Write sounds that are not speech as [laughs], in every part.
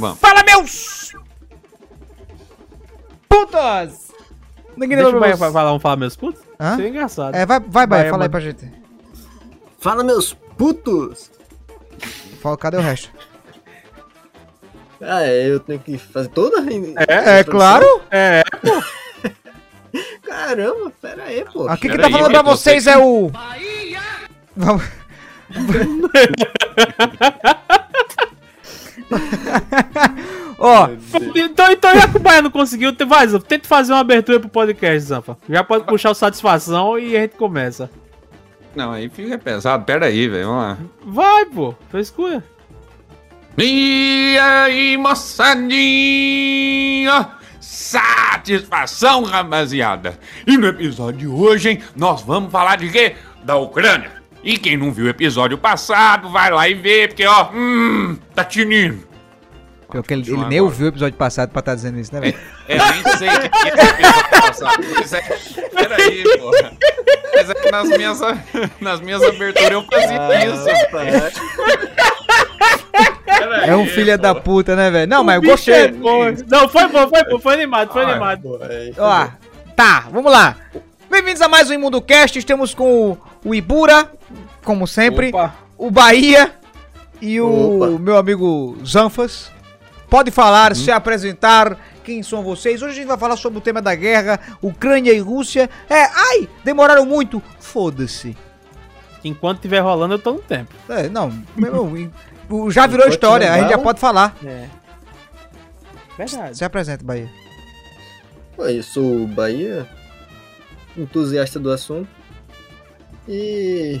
Vamos. Fala, meus putos! Ninguém Deixa o Bahia meus- falar, vamos falar meus putos? Hã? Seria engraçado. É, vai, vai, Bahia, Bahia, fala aí pra gente. Fala, meus putos! Fala, cadê o resto? Ah, é, eu tenho que fazer toda a. É, claro! É, [laughs] Caramba, pera aí, pô. Aqui Pera tá aí, falando pra vocês você é o. Vamos. [laughs] [laughs] Ó, então, então já que o Bahia não conseguiu, te- vai, Zanfa, tenta fazer uma abertura pro podcast, Zanfa. Já pode puxar o satisfação e a gente começa. Não, aí fica pesado. Pera aí, velho. Vamos lá. Vai, pô, frescura. E aí, moçadinha? Satisfação, rapaziada! E no episódio de hoje, hein, nós vamos falar de quê? Da Ucrânia. E quem não viu o episódio passado, vai lá e vê, porque ó, hum, tá tinindo. pior que ele, ele nem ouviu o episódio passado pra tá dizendo isso, né, velho? É, nem sei o que que é esse episódio passado. Mas é, peraí, porra. Mas é que nas minhas, nas minhas aberturas eu fazia isso. Peraí, É um filho da puta, né, velho? Não, mas eu O gostei. é. Não, foi bom, foi bom, foi animado, foi Ah, animado. Ó, tá, vamos lá. Bem-vindos a mais um Imundo Cast. Estamos com o, o Ibura, como sempre, Opa. o Bahia e o Opa. meu amigo Zanfas. Pode falar, se apresentar, quem são vocês. Hoje a gente vai falar sobre o tema da guerra, Ucrânia e Rússia. É, ai, demoraram muito. Foda-se. Enquanto tiver rolando, eu tô no tempo. É, não, meu, o- já virou Enquanto história, não a gente já pode falar. É. Verdade. Se apresenta, Bahia. Pô, eu sou o Bahia, entusiasta do assunto. E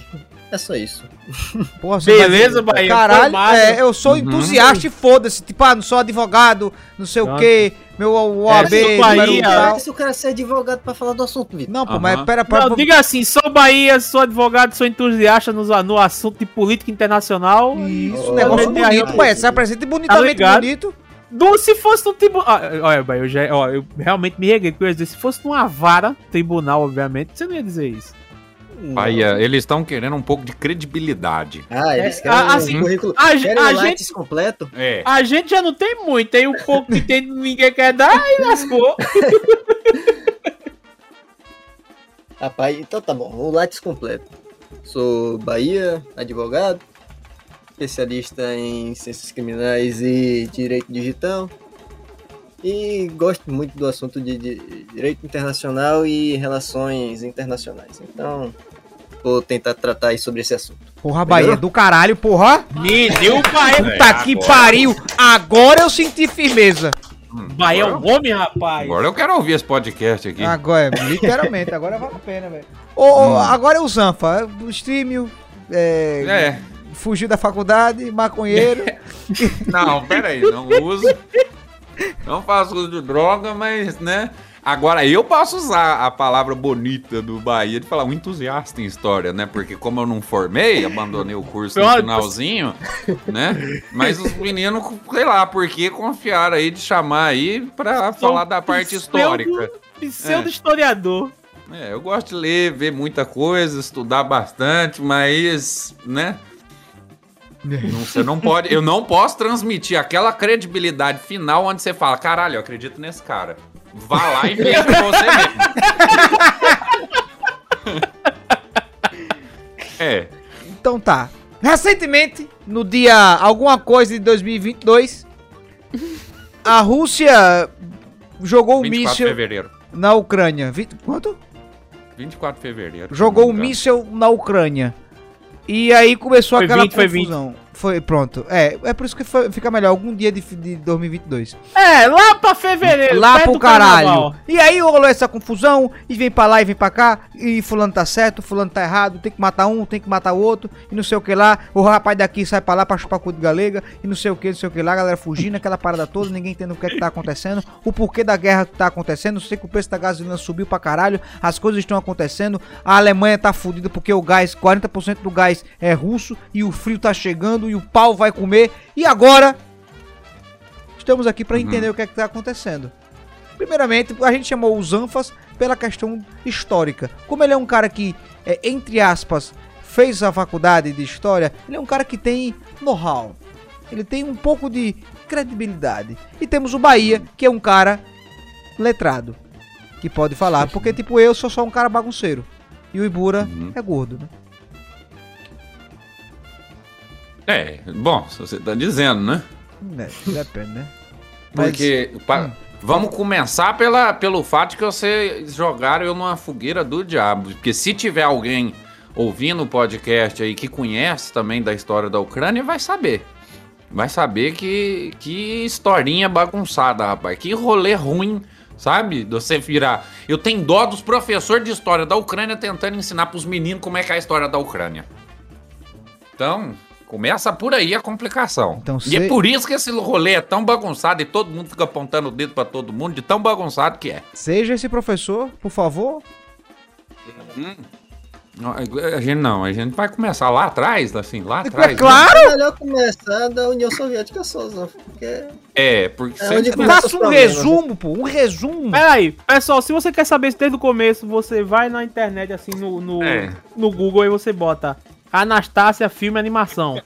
é só isso. [laughs] Porra, você Beleza, Bahia, Caralho, é, eu sou Uhum. entusiasta e foda-se. Tipo, ah, não sou advogado, não sei o quê, meu OAB, sou número Bahia. tal. Se o cara ser advogado pra falar do assunto, Vitor. Não, pô, Aham. mas pera, pera. Não, diga assim, sou Bahia, sou advogado, sou entusiasta no, no assunto de política internacional. Isso, Ô, negócio bonito, ô, Bahia. Se apresenta bonitamente Tá bonito. Do, se fosse no tribunal. olha, Bahia, eu, já, ó, eu realmente me reguei com isso. Se fosse numa vara, tribunal, obviamente, você não ia dizer isso. Bahia, eles estão querendo um pouco de credibilidade. Ah, eles É, querem a- um assim, currículo. a querem a um gente- completo? É. A gente já não tem muito, aí o pouco que tem [laughs] ninguém quer dar e lascou. [laughs] Rapaz, então tá bom. O Lattes completo. Sou Bahia, advogado, especialista em ciências criminais e direito digital. E gosto muito do assunto de, de direito internacional e relações internacionais. Então, vou tentar tratar aí sobre esse assunto. Porra, Bahia, do caralho, porra. Me deu Bahia. Puta É, que agora- pariu. Agora eu senti firmeza. Bahia é um homem, rapaz. Agora eu quero ouvir esse podcast aqui. Agora, literalmente, agora vale a pena, velho. Ô, ô, agora é o Zanfa, o streaming, é, É. fugiu da faculdade, maconheiro. [laughs] Não, pera aí, não uso. Não faço uso de droga, mas, né? Agora, eu posso usar a palavra bonita do Bahia de falar um entusiasta em história, né? Porque como eu não formei, abandonei o curso no [laughs] finalzinho, né? Mas os meninos, sei lá, por que confiaram aí de chamar aí pra falar da parte histórica. Pseudo historiador. É, eu gosto de ler, ver muita coisa, estudar bastante, mas, né? Não, você não pode, eu não posso transmitir aquela credibilidade final onde você fala, caralho, eu acredito nesse cara. Vá lá e veja pra você mesmo. [laughs] É, Então tá. Recentemente, no dia alguma coisa de 2022, a Rússia jogou um 24 de míssil na Ucrânia. Vi- Quanto? 24 de fevereiro. Jogou um míssil na Ucrânia. E aí começou Foi aquela 20, foi 20. confusão. Foi, pronto. É, é por isso que foi- fica melhor algum dia de, de 2022. É, lá pra fevereiro. Lá pro caralho. carnaval. E aí rolou essa confusão, e vem pra lá e vem pra cá, e fulano tá certo, fulano tá errado, tem que matar um, tem que matar o outro, e não sei o que lá. O rapaz daqui sai pra lá pra chupar cu de galega, e não sei o que, não sei o que lá, a galera fugindo, aquela parada toda, ninguém entende o que é que tá acontecendo, o porquê da guerra que tá acontecendo, sei que o preço da gasolina subiu pra caralho, as coisas estão acontecendo, a Alemanha tá fudida porque o gás, 40% do gás é russo, e o frio tá chegando, e o pau vai comer, e agora estamos aqui pra entender o que é que tá acontecendo. Primeiramente, a gente chamou o Zanfas pela questão histórica. Como ele é um cara que, é, entre aspas, fez a faculdade de história, ele é um cara que tem know-how. Ele tem um pouco de credibilidade. E temos o Bahia, que é um cara letrado, que pode falar, porque tipo eu sou só um cara bagunceiro. E o Ibura Uhum. é gordo, né? É, bom, se você tá dizendo, né? É, depende, né? Mas- Porque. pa- hum. Vamos começar pela, pelo fato que vocês jogaram eu numa fogueira do diabo. Porque se tiver alguém ouvindo o podcast aí que conhece também da história da Ucrânia, vai saber. Vai saber que, que historinha bagunçada, rapaz. Que rolê ruim, sabe? Você virar. Eu tenho dó dos professores de história da Ucrânia tentando ensinar pros meninos como é que é a história da Ucrânia. Então, começa por aí a complicação. Então, e é por isso que esse rolê é tão bagunçado e todo mundo fica apontando o dedo pra todo mundo de tão bagunçado que é. Seja esse professor, por favor. Não, A gente não, a gente vai começar lá atrás, assim, lá É atrás. claro! É melhor começar da União Soviética só, Zé, porque É, porque É onde Faça um né? resumo, pô, um resumo. Peraí, pessoal, se você quer saber isso desde o começo, você vai na internet, assim, no, no, É. no Google, e você bota Anastácia Filme Animação.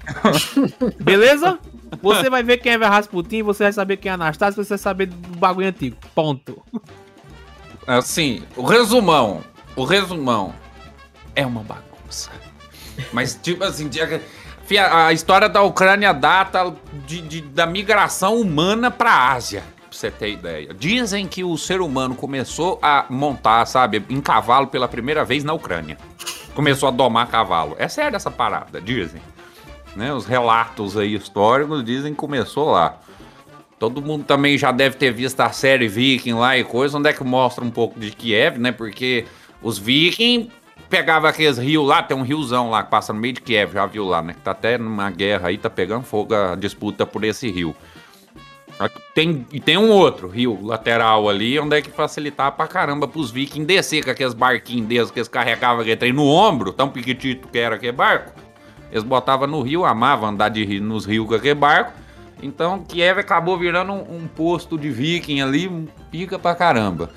[laughs] Beleza? Você vai ver quem é Rasputin, você vai saber quem é Anastácia, você vai saber do bagulho antigo. Ponto. Assim, o resumão, o resumão é uma bagunça. Mas, tipo assim, a história da Ucrânia data de, de- da migração humana pra Ásia, pra você ter ideia. Dizem que o ser humano começou a montar, sabe, em cavalo pela primeira vez na Ucrânia. Começou a domar cavalo. É sério essa parada, dizem. Né, os relatos aí históricos dizem que começou lá. Todo mundo também já deve ter visto a série Viking lá e coisa, onde é que mostra um pouco de Kiev, né? Porque os Vikings pegavam aqueles rios lá, tem um riozão lá que passa no meio de Kiev, já viu lá, né? Que tá até numa guerra aí, tá pegando fogo a disputa por esse rio. Tem, e tem um outro rio lateral ali, onde é que facilitava pra caramba pros vikings descer com aqueles barquinhos deles que eles carregavam aquele trem no ombro, tão piquitito que era aquele barco. Eles botavam no rio, amavam andar de rio, nos rios com aquele barco. Então Kiev acabou virando um, um posto de viking ali, pica pra caramba.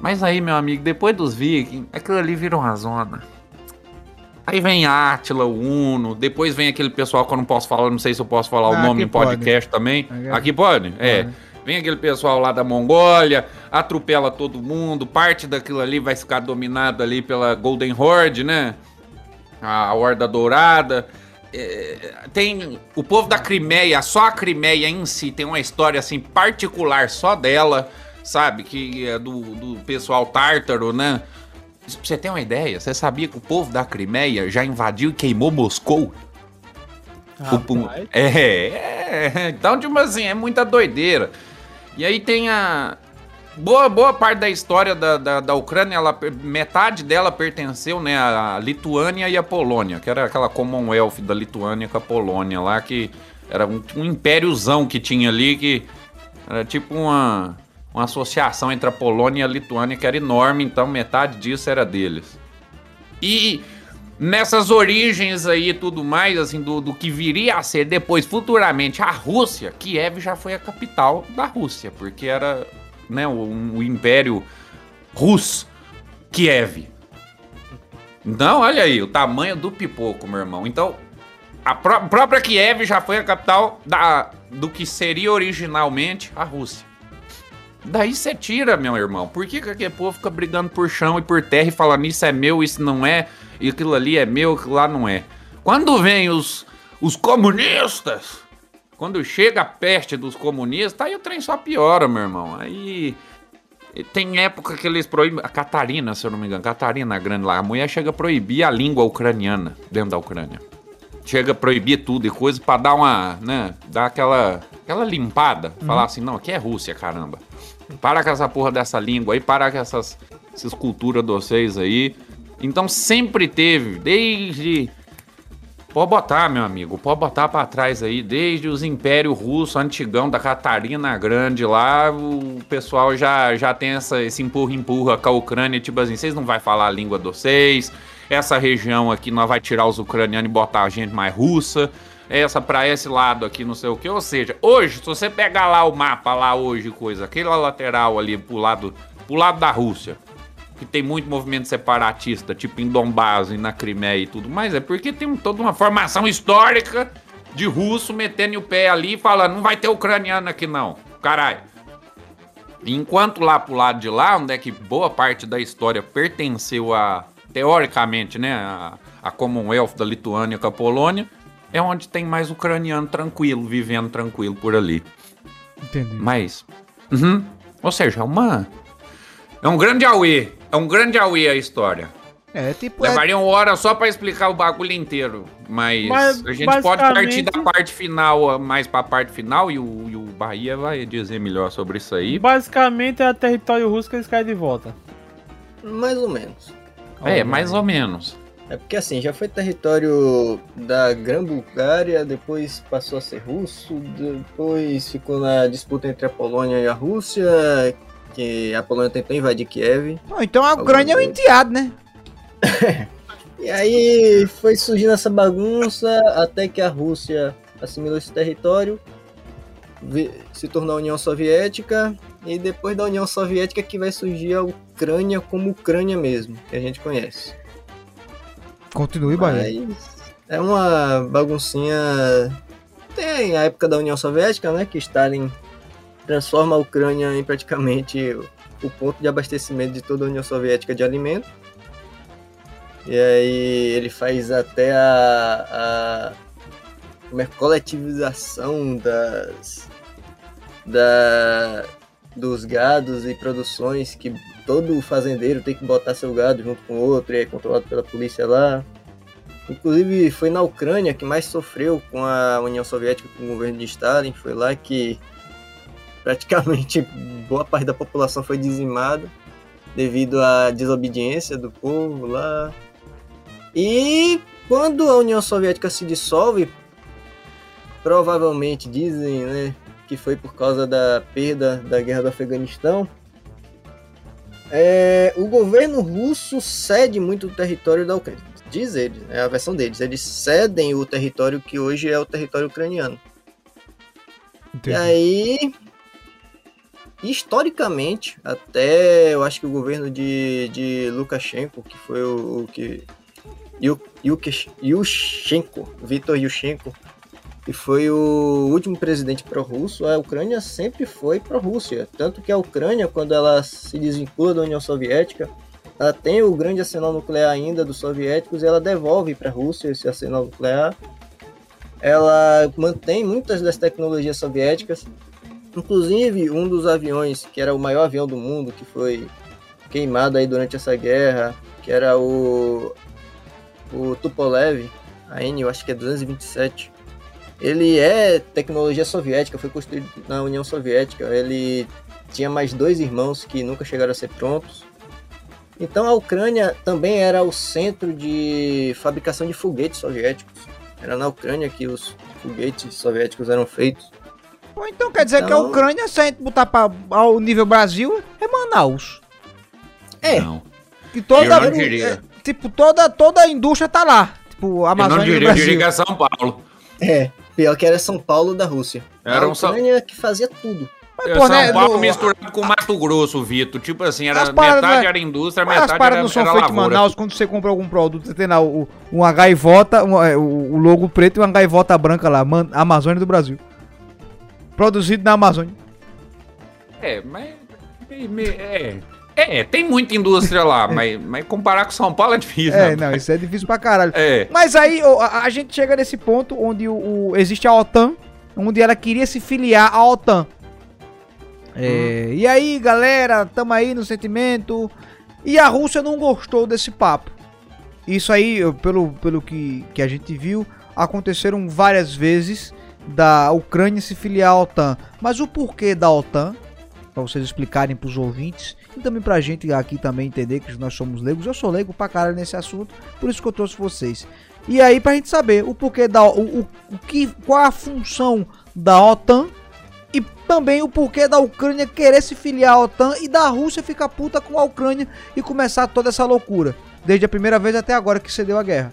Mas aí, meu amigo, depois dos vikings, aquilo ali virou uma zona. Aí vem Átila, o Uno, depois vem aquele pessoal que eu não posso falar, não sei se eu posso falar o Ah, nome aqui em podcast também. Aqui- Aqui pode? É. Vem aquele pessoal lá da Mongólia, atropela todo mundo, parte daquilo ali vai ficar dominado ali pela Golden Horde, né? A Horda Dourada. É, tem o povo da Crimeia, só a Crimeia em si tem uma história assim particular só dela, sabe? Que é do, do pessoal tártaro, né? Pra você ter uma ideia, você sabia que o povo da Crimeia já invadiu e queimou Moscou? O pum- Rapaz. É, é, então, tipo assim, é muita doideira. E aí tem a. Boa, boa parte da história da, da, da Ucrânia, ela, metade dela pertenceu né, à Lituânia e à Polônia, que era aquela Commonwealth da Lituânia com a Polônia lá, que era um, um impériozão que tinha ali, que era tipo uma, uma associação entre a Polônia e a Lituânia, que era enorme, então metade disso era deles. E nessas origens aí tudo mais, assim, do, do que viria a ser depois, futuramente, a Rússia, Kiev já foi a capital da Rússia, porque era né, o, o Império Rus, Kiev. Então, olha aí, o tamanho do pipoco, meu irmão. Então, a pró- própria Kiev já foi a capital da, do que seria originalmente a Rússia. Daí você tira, meu irmão. Por que, que aquele povo fica brigando por chão e por terra e falando isso é meu, isso não é, e aquilo ali é meu, aquilo lá não é? Quando vem os, os comunistas, quando chega a peste dos comunistas, aí o trem só piora, meu irmão. Aí tem época que eles proíbem. A Catarina, se eu não me engano, Catarina Grande lá, a mulher chega a proibir a língua ucraniana dentro da Ucrânia. Chega a proibir tudo e coisa pra dar uma, né, dar aquela, aquela limpada. Falar assim, não, aqui é Rússia, caramba. Para com essa porra dessa língua aí, para com essas, essas culturas de vocês aí. Então sempre teve, desde. Pode botar, meu amigo, pode botar pra trás aí, desde os Impérios Russo antigão da Catarina Grande lá, o pessoal já, já tem essa, esse empurra-empurra com a Ucrânia, tipo assim, vocês não vai falar a língua de vocês, essa região aqui nós vai tirar os ucranianos e botar a gente mais russa, essa pra esse lado aqui, não sei o que, ou seja, hoje, se você pegar lá o mapa lá hoje, coisa, aquele lateral ali pro lado, pro lado da Rússia, que tem muito movimento separatista, tipo em Donbass e na Crimeia e tudo mais, é porque tem toda uma formação histórica de russo metendo o pé ali e falando, não vai ter ucraniano aqui não, caralho. Enquanto lá pro lado de lá, onde é que boa parte da história pertenceu a, teoricamente, né, a, a Commonwealth da Lituânia com a Polônia, é onde tem mais ucraniano tranquilo, vivendo tranquilo por ali. Entendi. Mas, uhum, ou seja, é uma... É um grande auê, é um grande auê a história. É, tipo, é, Levaria uma hora só pra explicar o bagulho inteiro. Mas, Mas, a gente pode partir basicamente- da parte final, mais pra parte final, e o, e o Bahia vai dizer melhor sobre isso aí. Basicamente é território russo que eles querem de volta. Mais ou menos. É, mais ou menos. É porque assim, já foi território da Grã-Bulgária, depois passou a ser russo, depois ficou na disputa entre a Polônia e a Rússia, que a Polônia tentou invadir Kiev. Não, então a Ucrânia é um enteado, né? [laughs] E aí foi surgindo essa bagunça até que a Rússia assimilou esse território, se tornou a União Soviética, e depois da União Soviética que vai surgir a Ucrânia como Ucrânia mesmo, que a gente conhece. Continue, Bahia. É uma baguncinha. Tem a época da União Soviética, né? Que Stalin transforma a Ucrânia em praticamente o ponto de abastecimento de toda a União Soviética de alimento. E aí ele faz até a, a como é, coletivização das da, dos gados e produções que todo fazendeiro tem que botar seu gado junto com outro e é controlado pela polícia lá. Inclusive foi na Ucrânia que mais sofreu com a União Soviética, com o governo de Stalin. Foi lá que [laughs] praticamente boa parte da população foi dizimada devido à desobediência do povo lá. E quando a União Soviética se dissolve, provavelmente dizem, né, que foi por causa da perda da guerra do Afeganistão. É, o governo russo cede muito o território da Ucrânia. Diz eles, é a versão deles. Eles cedem o território que hoje é o território ucraniano. E Entendi. aí, historicamente, até eu acho que o governo de, de Lukashenko, que foi o, o que. Yushchenko, Viktor Yushchenko, que foi o último presidente pró-russo, a Ucrânia sempre foi pró-Rússia. Tanto que a Ucrânia, quando ela se desvincula da União Soviética, ela tem o grande arsenal nuclear ainda dos soviéticos e ela devolve para a Rússia esse arsenal nuclear. Ela mantém muitas das tecnologias soviéticas, inclusive um dos aviões que era o maior avião do mundo, que foi queimado aí durante essa guerra, que era o o Tupolev, a N, eu acho que é 227. Ele é tecnologia soviética, foi construído na União Soviética. Ele tinha mais dois irmãos que nunca chegaram a ser prontos. Então a Ucrânia também era o centro de fabricação de foguetes soviéticos. Era na Ucrânia que os foguetes soviéticos eram feitos. Ou então quer dizer que a Então- Ucrânia, se a gente botar pra, ao nível Brasil, é Manaus. É, Não. Que toda, Eu não diria. é, tipo, toda, toda a indústria tá lá. Tipo, a Eu não Amazônia diria, eu Brasil. diria que é São Paulo. é. Pior que era São Paulo da Rússia. Era a um São- que fazia tudo. Mas, É pô, São né, Paulo no- misturado com Mato Grosso, Vitor. Tipo assim, era metade não é- era indústria, Mas as metade paradas era, não são era feitas em. Manaus quando você compra algum produto, você tem lá o, uma gaivota, um, é, o, o logo preto e uma gaivota branca lá, Man- Amazônia do Brasil. Produzido na Amazônia. É, mas. me- me- É, é, tem muita indústria lá, [laughs] mas, mas comparar com São Paulo é difícil. É, né? não, isso é difícil pra caralho. É. Mas aí a, a gente chega nesse ponto onde o, o- existe a OTAN, onde ela queria se filiar à OTAN. É, E aí, galera, tamo aí no sentimento. E a Rússia não gostou desse papo. Isso aí, pelo, pelo que, que a gente viu, aconteceram várias vezes da Ucrânia se filiar à OTAN. Mas o porquê da OTAN, pra vocês explicarem pros ouvintes, e também pra gente aqui também entender que nós somos leigos. Eu sou leigo pra caralho nesse assunto, por isso que eu trouxe vocês. E aí, pra gente saber o porquê da. O, o, o que, qual a função da OTAN e também o porquê da Ucrânia querer se filiar à OTAN e da Rússia ficar puta com a Ucrânia e começar toda essa loucura. Desde a primeira vez até agora que cedeu a guerra.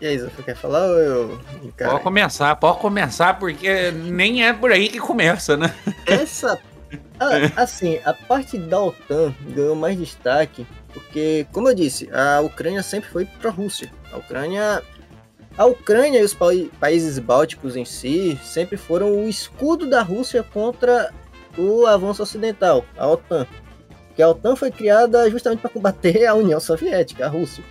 E aí, Zé, quer falar ou eu. Cara, Pode começar, pode começar, porque nem é por aí que começa, né? essa. A- assim, a parte da OTAN ganhou mais destaque porque, como eu disse, a Ucrânia sempre foi pró-Rússia. A Ucrânia A Ucrânia e os pa- países bálticos em si sempre foram o escudo da Rússia contra o avanço ocidental, a OTAN. Que a OTAN foi criada justamente para combater a União Soviética, a Rússia.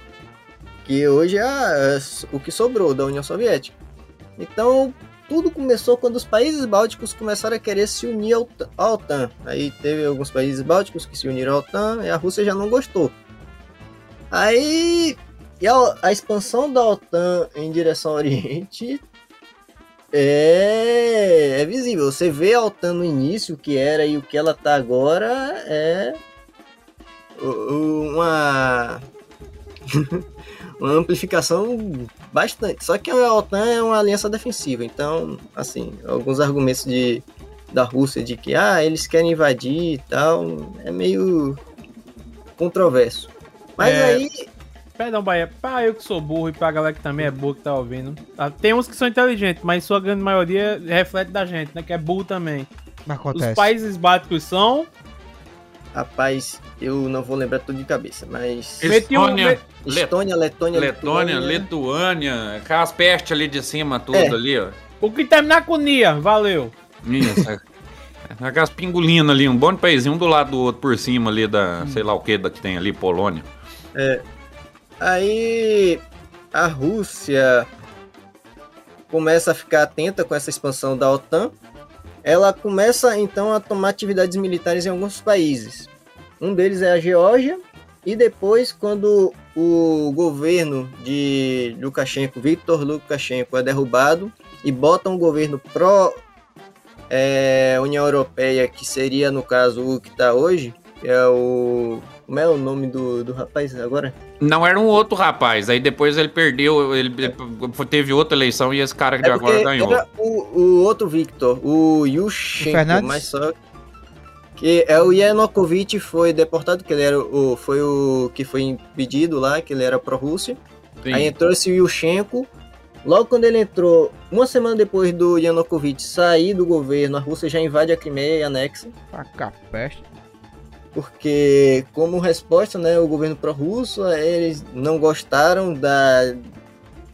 Que hoje é a- o que sobrou da União Soviética. Então, tudo começou quando os países bálticos começaram a querer se unir ao- à OTAN. Aí teve alguns países bálticos que se uniram à OTAN e a Rússia já não gostou. Aí a, a expansão da OTAN em direção ao Oriente é, é visível. Você vê a OTAN no início, o que era e o que ela tá agora é uma, [laughs] uma amplificação bastante. Só que a OTAN é uma aliança defensiva, então, assim, alguns argumentos de, da Rússia de que ah, eles querem invadir e tal, é meio controverso. Mas É. aí Perdão, Bahia, pra eu que sou burro e pra galera que também é burro que tá ouvindo. tá? Tem uns que são inteligentes, mas sua grande maioria reflete da gente, né? Que é burro também. Mas Os acontece. países báticos são. Rapaz, eu não vou lembrar tudo de cabeça, mas. Estônia, Estônia, Letônia, Letônia, Lituânia, aquelas pestes ali de cima, tudo É. ali, ó. O que terminar com Nia, valeu. Isso, é. Aquelas pingolinas ali, um bom de paísinho, um do lado do outro, por cima ali da, sei lá o que, da que tem ali, Polônia. Aí a Rússia começa a ficar atenta com essa expansão da OTAN. Ela começa então a tomar atividades militares em alguns países. Um deles é a Geórgia. E depois, quando o governo de Lukashenko, Viktor Lukashenko, é derrubado e bota um governo pró é, União Europeia, que seria no caso o que está hoje, que é o. Como é o nome do, do rapaz agora? Não era um outro rapaz, aí depois ele perdeu, ele ele teve outra eleição e esse cara de É agora ganhou. era o, o outro Victor, o Yushchenko, mas só que é o Yanukovych foi deportado, que ele era o foi o que foi impedido lá, que ele era pró-Rússia. Sim. Aí entrou esse Yushchenko. Logo quando ele entrou, uma semana depois do Yanukovych sair do governo, a Rússia já invade a Crimeia e anexa. Taca peste. Porque como resposta, né, o governo pró-russo, eles não gostaram da,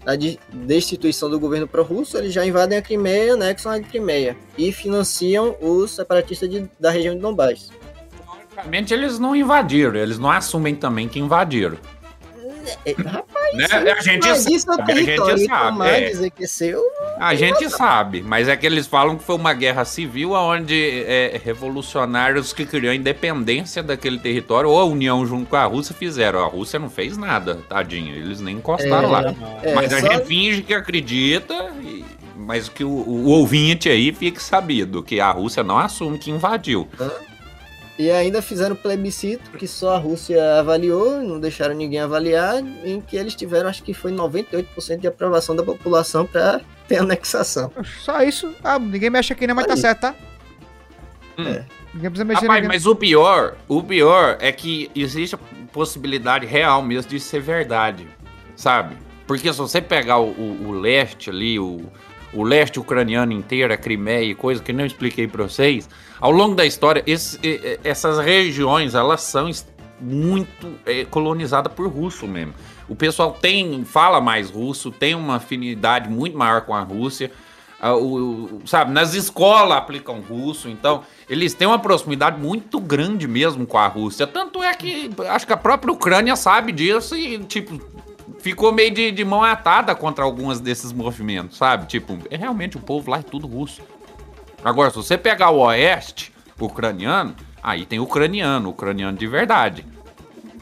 da de- destituição do governo pró-russo, eles já invadem a Crimeia, anexam a Crimeia e financiam os separatistas de- da região de Donbass. Basicamente, eles não invadiram, eles não assumem também que invadiram. É, rapaz, Né? A gente mas isso é sabe, a gente sabe. é. dizer que é seu, A gente sabe, mas é que eles falam que foi uma guerra civil onde é, revolucionários que queriam a independência daquele território ou a união junto com a Rússia fizeram. A Rússia não fez nada, tadinho, eles nem encostaram É, lá. é, mas a só- gente finge que acredita, e- mas que o, o ouvinte aí fique sabido que a Rússia não assume que invadiu. E ainda fizeram plebiscito que só a Rússia avaliou, não deixaram ninguém avaliar, em que eles tiveram, acho que foi 98% de aprovação da população para ter anexação. Só isso. Ah, ninguém mexe aqui, né? Mas tá Aí. certo, tá? Hum. Ninguém precisa mexer Rapaz, ninguém. mas o pior, o pior é que existe a possibilidade real mesmo de ser verdade, sabe? Porque se você pegar o, o- o leste ali, o, o leste ucraniano inteiro, a Crimeia e coisa que não expliquei pra vocês, ao longo da história, esse- essas regiões, elas são muito é, colonizadas por russo mesmo. O pessoal tem, fala mais russo, tem uma afinidade muito maior com a Rússia. Ah, o- o- sabe, nas escolas aplicam russo, então eles têm uma proximidade muito grande mesmo com a Rússia. Tanto é que acho que a própria Ucrânia sabe disso e, tipo, ficou meio de, de mão atada contra alguns desses movimentos, sabe? Tipo, é realmente o povo lá é tudo russo. Agora, se você pegar o oeste ucraniano, aí tem ucraniano, ucraniano de verdade.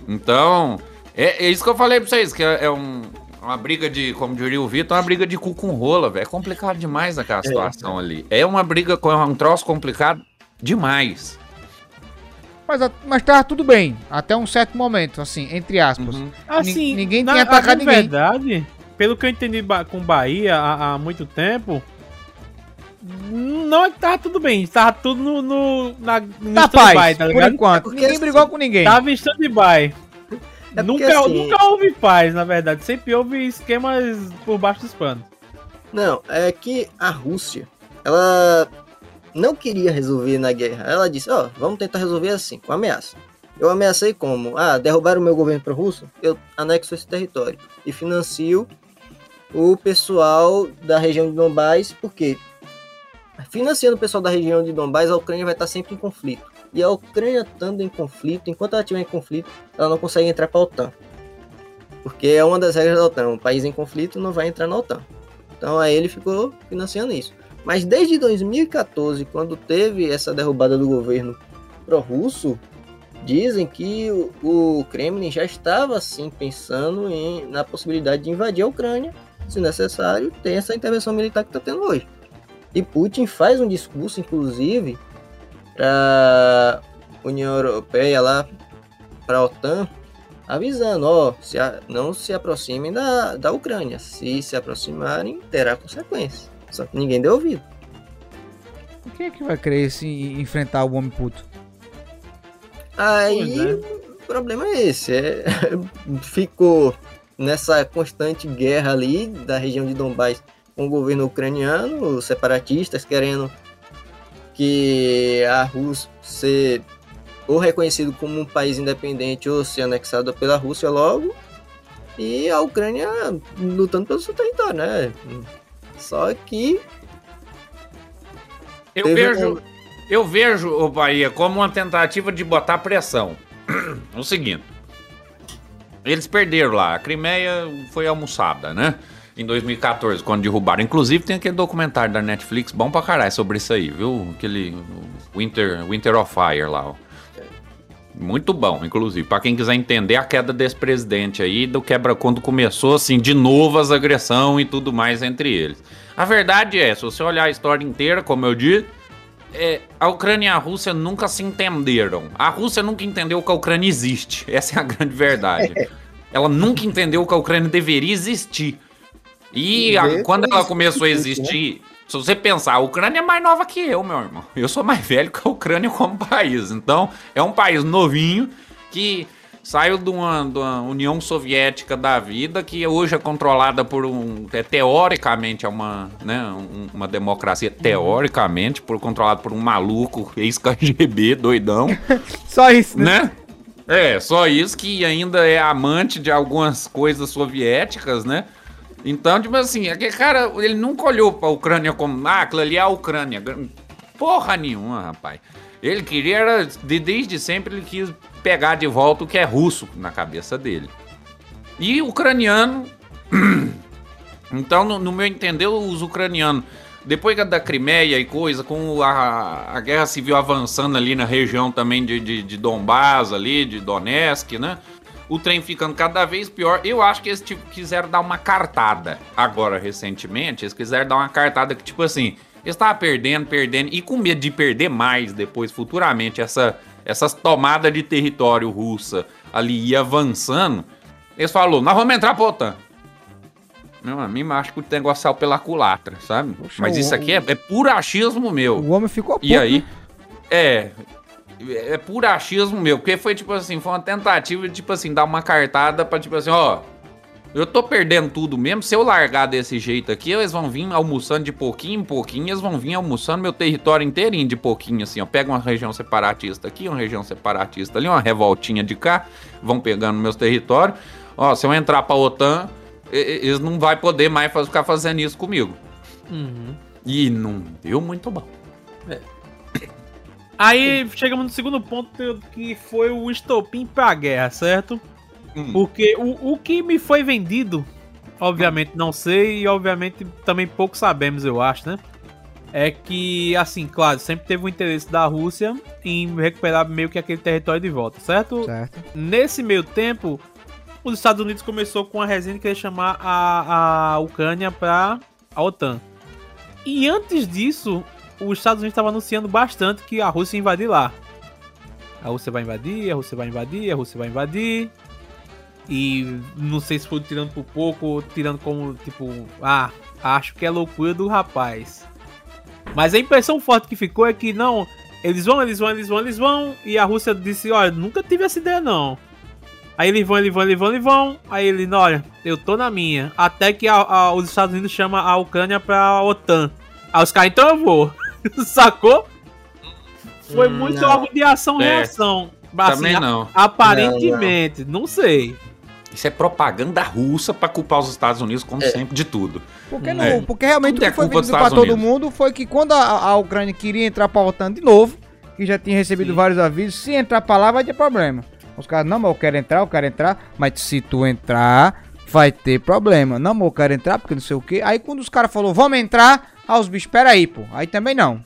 Então, é, é isso que eu falei pra vocês, que é, é um- uma briga de, como diria o Vitor, uma briga de cu com rola, velho. É complicado demais aquela situação ali. É uma briga com é um troço complicado demais. Mas, mas tava tudo bem. Até um certo momento, assim, entre aspas. Uhum. Assim, Nin- ninguém na, tinha atacado na ninguém. verdade, pelo que eu entendi com Bahia há, há muito tempo, não é que tava tudo bem, tava tudo no, no, na, no stand-by, paz, tá por ligado? enquanto. Porque Ninguém assim, brigou com ninguém. Tava em stand-by. É nunca, assim- nunca houve paz, na verdade. Sempre houve esquemas por baixo dos panos. Não, é que a Rússia, ela não queria resolver na guerra. Ela disse, ó, vamos tentar resolver assim, com ameaça. Eu ameacei como? Ah, derrubaram o meu governo pro russo, eu anexo esse território e financio o pessoal da região de Donbás, porque financiando o pessoal da região de Donbás, a Ucrânia vai estar sempre em conflito. E a Ucrânia estando em conflito, enquanto ela estiver em conflito, ela não consegue entrar para a OTAN. Porque é uma das regras da OTAN. Um país em conflito não vai entrar na OTAN. Então aí ele ficou financiando isso. Mas desde 2014, quando teve essa derrubada do governo pró-russo, dizem que o, o, Kremlin já estava assim pensando em, na possibilidade de invadir a Ucrânia, se necessário, ter essa intervenção militar que está tendo hoje. E Putin faz um discurso, inclusive, para a União Europeia lá, para a OTAN, avisando, ó, se a, não se aproximem da, da Ucrânia. Se se aproximarem, terá consequências. Só que ninguém deu ouvido. Quem é que vai querer se enfrentar o homem puto? Aí, é. o problema é esse. É, [laughs] ficou nessa constante guerra ali da região de Donbass com o governo ucraniano, os separatistas querendo que a Rússia ser ou reconhecido como um país independente ou ser anexado pela Rússia logo, e a Ucrânia lutando pelo seu território, né? Só que. Eu vejo, um... eu vejo o Bahia como uma tentativa de botar pressão. [clears throat] o seguinte. Eles perderam lá. A Crimeia foi almoçada, né? Em 2014, quando derrubaram. Inclusive, tem aquele documentário da Netflix bom pra caralho sobre isso aí, viu? Aquele Winter, Winter of Fire lá, ó. Muito bom, inclusive, para quem quiser entender a queda desse presidente aí, do quebra quando começou assim de novo as agressão e tudo mais entre eles. A verdade é, se você olhar a história inteira, como eu disse, é, a Ucrânia e a Rússia nunca se entenderam. A Rússia nunca entendeu que a Ucrânia existe. [laughs] Essa é a grande verdade. ela nunca entendeu que a Ucrânia deveria existir. E a, quando ela começou a né? existir, se você pensar, a Ucrânia é mais nova que eu, meu irmão. Eu sou mais velho que a Ucrânia como país. Então, é um país novinho que saiu de uma, de uma União Soviética da vida, que hoje é controlada por um. É, teoricamente é uma, né, uma democracia, teoricamente, por, controlada por um maluco, ex-KGB, doidão. [laughs] Só isso, né? né? É, só isso que ainda é amante de algumas coisas soviéticas, né? Então, tipo assim, aquele cara, ele nunca olhou pra Ucrânia como, ah, aquilo ali é a Ucrânia. Porra nenhuma, rapaz. Ele queria, era, de, desde sempre, ele quis pegar de volta o que é russo na cabeça dele. E ucraniano. [clears throat] então, no, no, meu entender, os ucranianos, depois da Crimeia e coisa, com a, a guerra civil avançando ali na região também de, de, de Donbass, ali, de Donetsk, né? O trem ficando cada vez pior. Eu acho que eles tipo, quiseram dar uma cartada agora, recentemente. Eles quiseram dar uma cartada que, tipo assim, eles estavam perdendo, perdendo, e com medo de perder mais depois, futuramente, essa, essas tomadas de território russa ali ia avançando. Eles falaram, nós vamos entrar pra OTAN. Meu amigo, acho que o negócio saiu pela culatra, sabe? Poxa, Mas isso aqui é, é puro achismo meu. O homem ficou puto, E aí, né? é, é puro achismo meu, porque foi tipo assim, foi uma tentativa de tipo assim, dar uma cartada pra tipo assim, ó, eu tô perdendo tudo mesmo, se eu largar desse jeito aqui, eles vão vir almoçando de pouquinho em pouquinho, eles vão vir almoçando meu território inteirinho de pouquinho assim, ó, pega uma região separatista aqui, uma região separatista ali, uma revoltinha de cá, vão pegando meus territórios, ó, se eu entrar pra OTAN, eles não vai poder mais ficar fazendo isso comigo. Uhum. E não deu muito bom. É. Aí chegamos no segundo ponto que foi o estopim pra guerra, certo? Hum. Porque o, o que me foi vendido, obviamente não sei, e obviamente também pouco sabemos, eu acho, né? É que, assim, claro, sempre teve o interesse da Rússia em recuperar meio que aquele território de volta, certo? Certo. Nesse meio tempo, os Estados Unidos começou com a resenha que ia chamar a, a Ucrânia pra a OTAN. E antes disso, os Estados Unidos estavam anunciando bastante que a Rússia ia invadir lá. A Rússia vai invadir, a Rússia vai invadir, a Rússia vai invadir. E não sei se foi tirando por pouco, tirando como, tipo, ah, acho que é loucura do rapaz. Mas a impressão forte que ficou é que não, eles vão, eles vão, eles vão, eles vão. E a Rússia disse: Olha, nunca tive essa ideia não. Aí eles vão, eles vão, eles vão, eles vão. Aí ele, olha, eu tô na minha. Até que a, a, os Estados Unidos chamam a Ucrânia pra OTAN. Aí os caras, então eu vou. [laughs] Sacou? Foi hum, muito não. algo de ação-reação. É, assim, também não. Aparentemente, não, não. não sei. Isso é propaganda russa pra culpar os Estados Unidos, como É. sempre, de tudo. Porque, É. não, porque realmente Tudo o é que foi culpa dos vendido pra Estados todo mundo foi que quando a, a Ucrânia queria entrar pra OTAN de novo, que já tinha recebido Sim. vários avisos, se entrar pra lá vai ter problema. Os caras, não, mas eu quero entrar, eu quero entrar, mas se tu entrar, vai ter problema. Não, mas eu quero entrar porque não sei o que. Aí quando os caras falaram, vamos entrar, ah, os bichos, peraí, pô. Aí também não.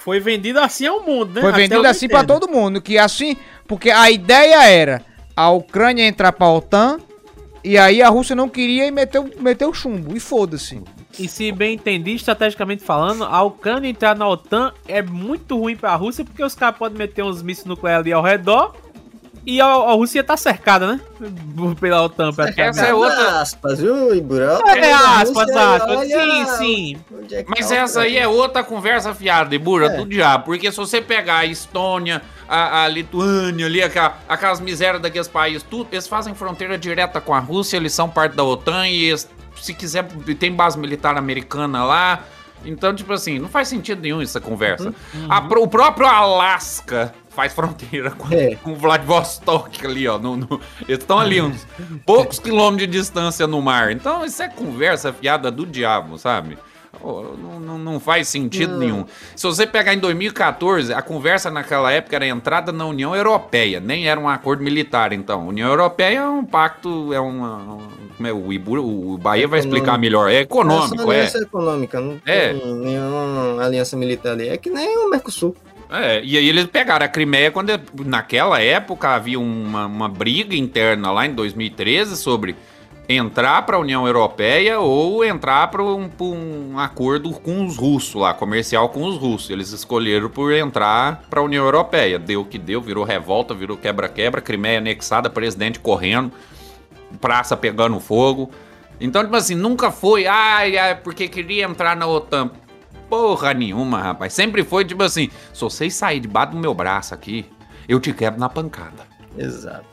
Foi vendido assim ao mundo, né? Foi Até vendido assim pra entendo. todo mundo, que assim, porque a ideia era a Ucrânia entrar pra OTAN, e aí a Rússia não queria e meteu, meteu chumbo, e foda-se. E se bem entendi, estrategicamente falando, a Ucrânia entrar na OTAN é muito ruim pra Rússia, porque os caras podem meter uns mísseis nucleares ali ao redor. E a, a Rússia tá cercada, né? Pela OTAN, praticamente. Essa é outra- Aspas, viu, Ibura? É, aspas, Rússia, aspas. olha Sim, sim. é Mas tá essa aí é outra conversa fiada, de burra, É. do diabo. Porque se você pegar a Estônia, a, a Lituânia ali, aquela- aquelas misérias daqueles países, tudo, eles fazem fronteira direta com a Rússia, eles são parte da OTAN e eles, se quiser, tem base militar americana lá. Então, tipo assim, não faz sentido nenhum essa conversa. A pro- o próprio Alasca faz fronteira com, É. com Vladivostok ali, ó. no- no- eles estão ali uns poucos quilômetros de distância no mar. Então, isso é conversa fiada do diabo, sabe? Não, não- não faz sentido nenhum. Se você pegar em 2014, a conversa naquela época era entrada na União Europeia, nem era um acordo militar, então. União Europeia é um pacto, é uma. um- como é, o, Ibura, o Bahia vai explicar melhor. É É econômico, só é. aliança econômica, não É. tem nenhuma aliança militar ali. É que nem o Mercosul. É, e aí eles pegaram a Crimeia quando naquela época havia uma, uma briga interna lá em 2013 sobre entrar para a União Europeia ou entrar para um, um acordo com os russos lá, comercial com os russos. Eles escolheram por entrar para a União Europeia. Deu o que deu, virou revolta, virou quebra-quebra, Crimeia anexada, presidente correndo, praça pegando fogo. Então, tipo assim, nunca foi, ai, ai, porque queria entrar na OTAN. Porra nenhuma, rapaz. Sempre foi tipo assim: se vocês saírem debaixo do meu braço aqui, eu te quebro na pancada. Exato.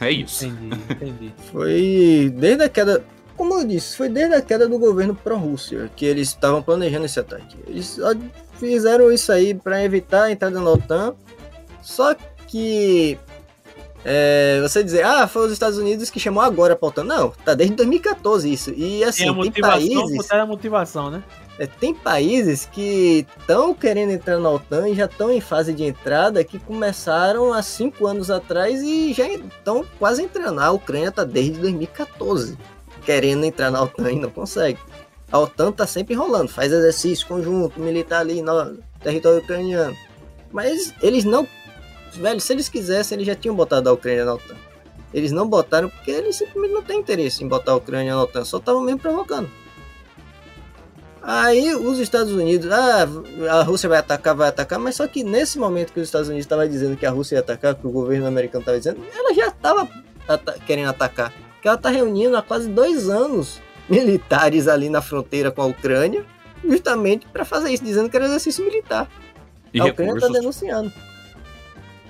É isso. Entendi, entendi. [laughs] Foi desde a queda. Como eu disse, foi desde a queda do governo pró-Rússia que eles estavam planejando esse ataque. Eles fizeram isso aí para evitar a entrada na OTAN. Só que. é, você dizer, ah, foi os Estados Unidos que chamou agora pra OTAN. Não, tá desde 2014 isso. E assim, Tem a tem, países. da motivação, né? É, tem países que estão querendo entrar na OTAN e já estão em fase de entrada que começaram há cinco anos atrás e já estão quase entrando. A Ucrânia está desde 2014 querendo entrar na OTAN e não consegue. A OTAN está sempre enrolando, faz exercício conjunto, militar ali no território ucraniano. Mas eles não. Velho, se eles quisessem, eles já tinham botado a Ucrânia na OTAN. Eles não botaram porque eles simplesmente não têm interesse em botar a Ucrânia na OTAN, só estavam mesmo provocando. Aí os Estados Unidos, ah, a Rússia vai atacar, vai atacar, mas só que nesse momento que os Estados Unidos estavam dizendo que a Rússia ia atacar, que o governo americano estava dizendo, ela já estava ata- querendo atacar. Que ela está reunindo há quase dois anos [laughs] militares ali na fronteira com a Ucrânia, justamente para fazer isso, dizendo que era exercício militar. E a Ucrânia está denunciando.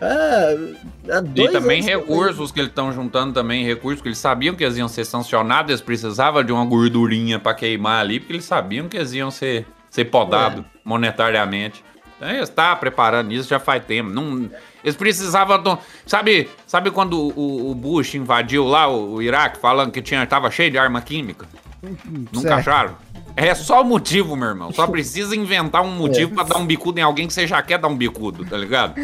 Há E também anos que eu recursos que eles estão juntando também, recursos que eles sabiam que eles iam ser sancionados, eles precisavam de uma gordurinha pra queimar ali, porque eles sabiam que eles iam ser, ser podados monetariamente. Então eles estavam preparando isso já faz tempo. Não, eles precisavam. do- sabe, sabe quando o, o Bush invadiu lá o, o Iraque, falando que tinha, tava cheio de arma química? Nunca Certo. acharam? É só o motivo, meu irmão. Só [laughs] precisa inventar um motivo É. pra dar um bicudo em alguém que você já quer dar um bicudo, tá ligado?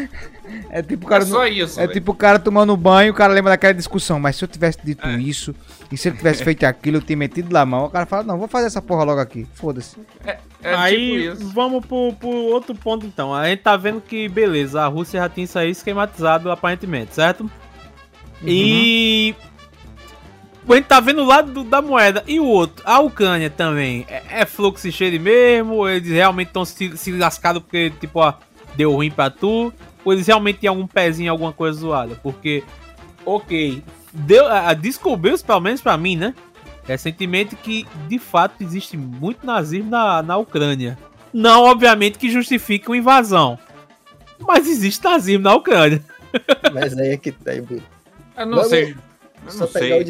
É tipo o cara. é só isso. É velho. tipo o cara tomando banho, o cara lembra daquela discussão, mas se eu tivesse dito É. isso, e se eu tivesse feito aquilo, eu tinha metido lá a mão, o cara fala, não, vou fazer essa porra logo aqui, foda-se. É Aí tipo isso. vamos pro, pro outro ponto então. A gente tá vendo que, beleza, a Rússia já tinha isso aí esquematizado aparentemente, certo? E. A gente tá vendo o lado do- da moeda. E o outro, a Ucrânia também. É, é fluxo cheio mesmo? Ou eles realmente estão se, se lascados porque, tipo, ó, deu ruim pra tu? Ou eles realmente têm algum pezinho, alguma coisa zoada? Porque, ok, deu, a, descobriu-se, pelo menos pra mim, né? Recentemente que, de fato, existe muito nazismo na, na Ucrânia. Não, obviamente, que justifique uma invasão. Mas existe nazismo na Ucrânia. Mas aí é que tá. Eu não Vamos sei. Eu Só não pegar sei.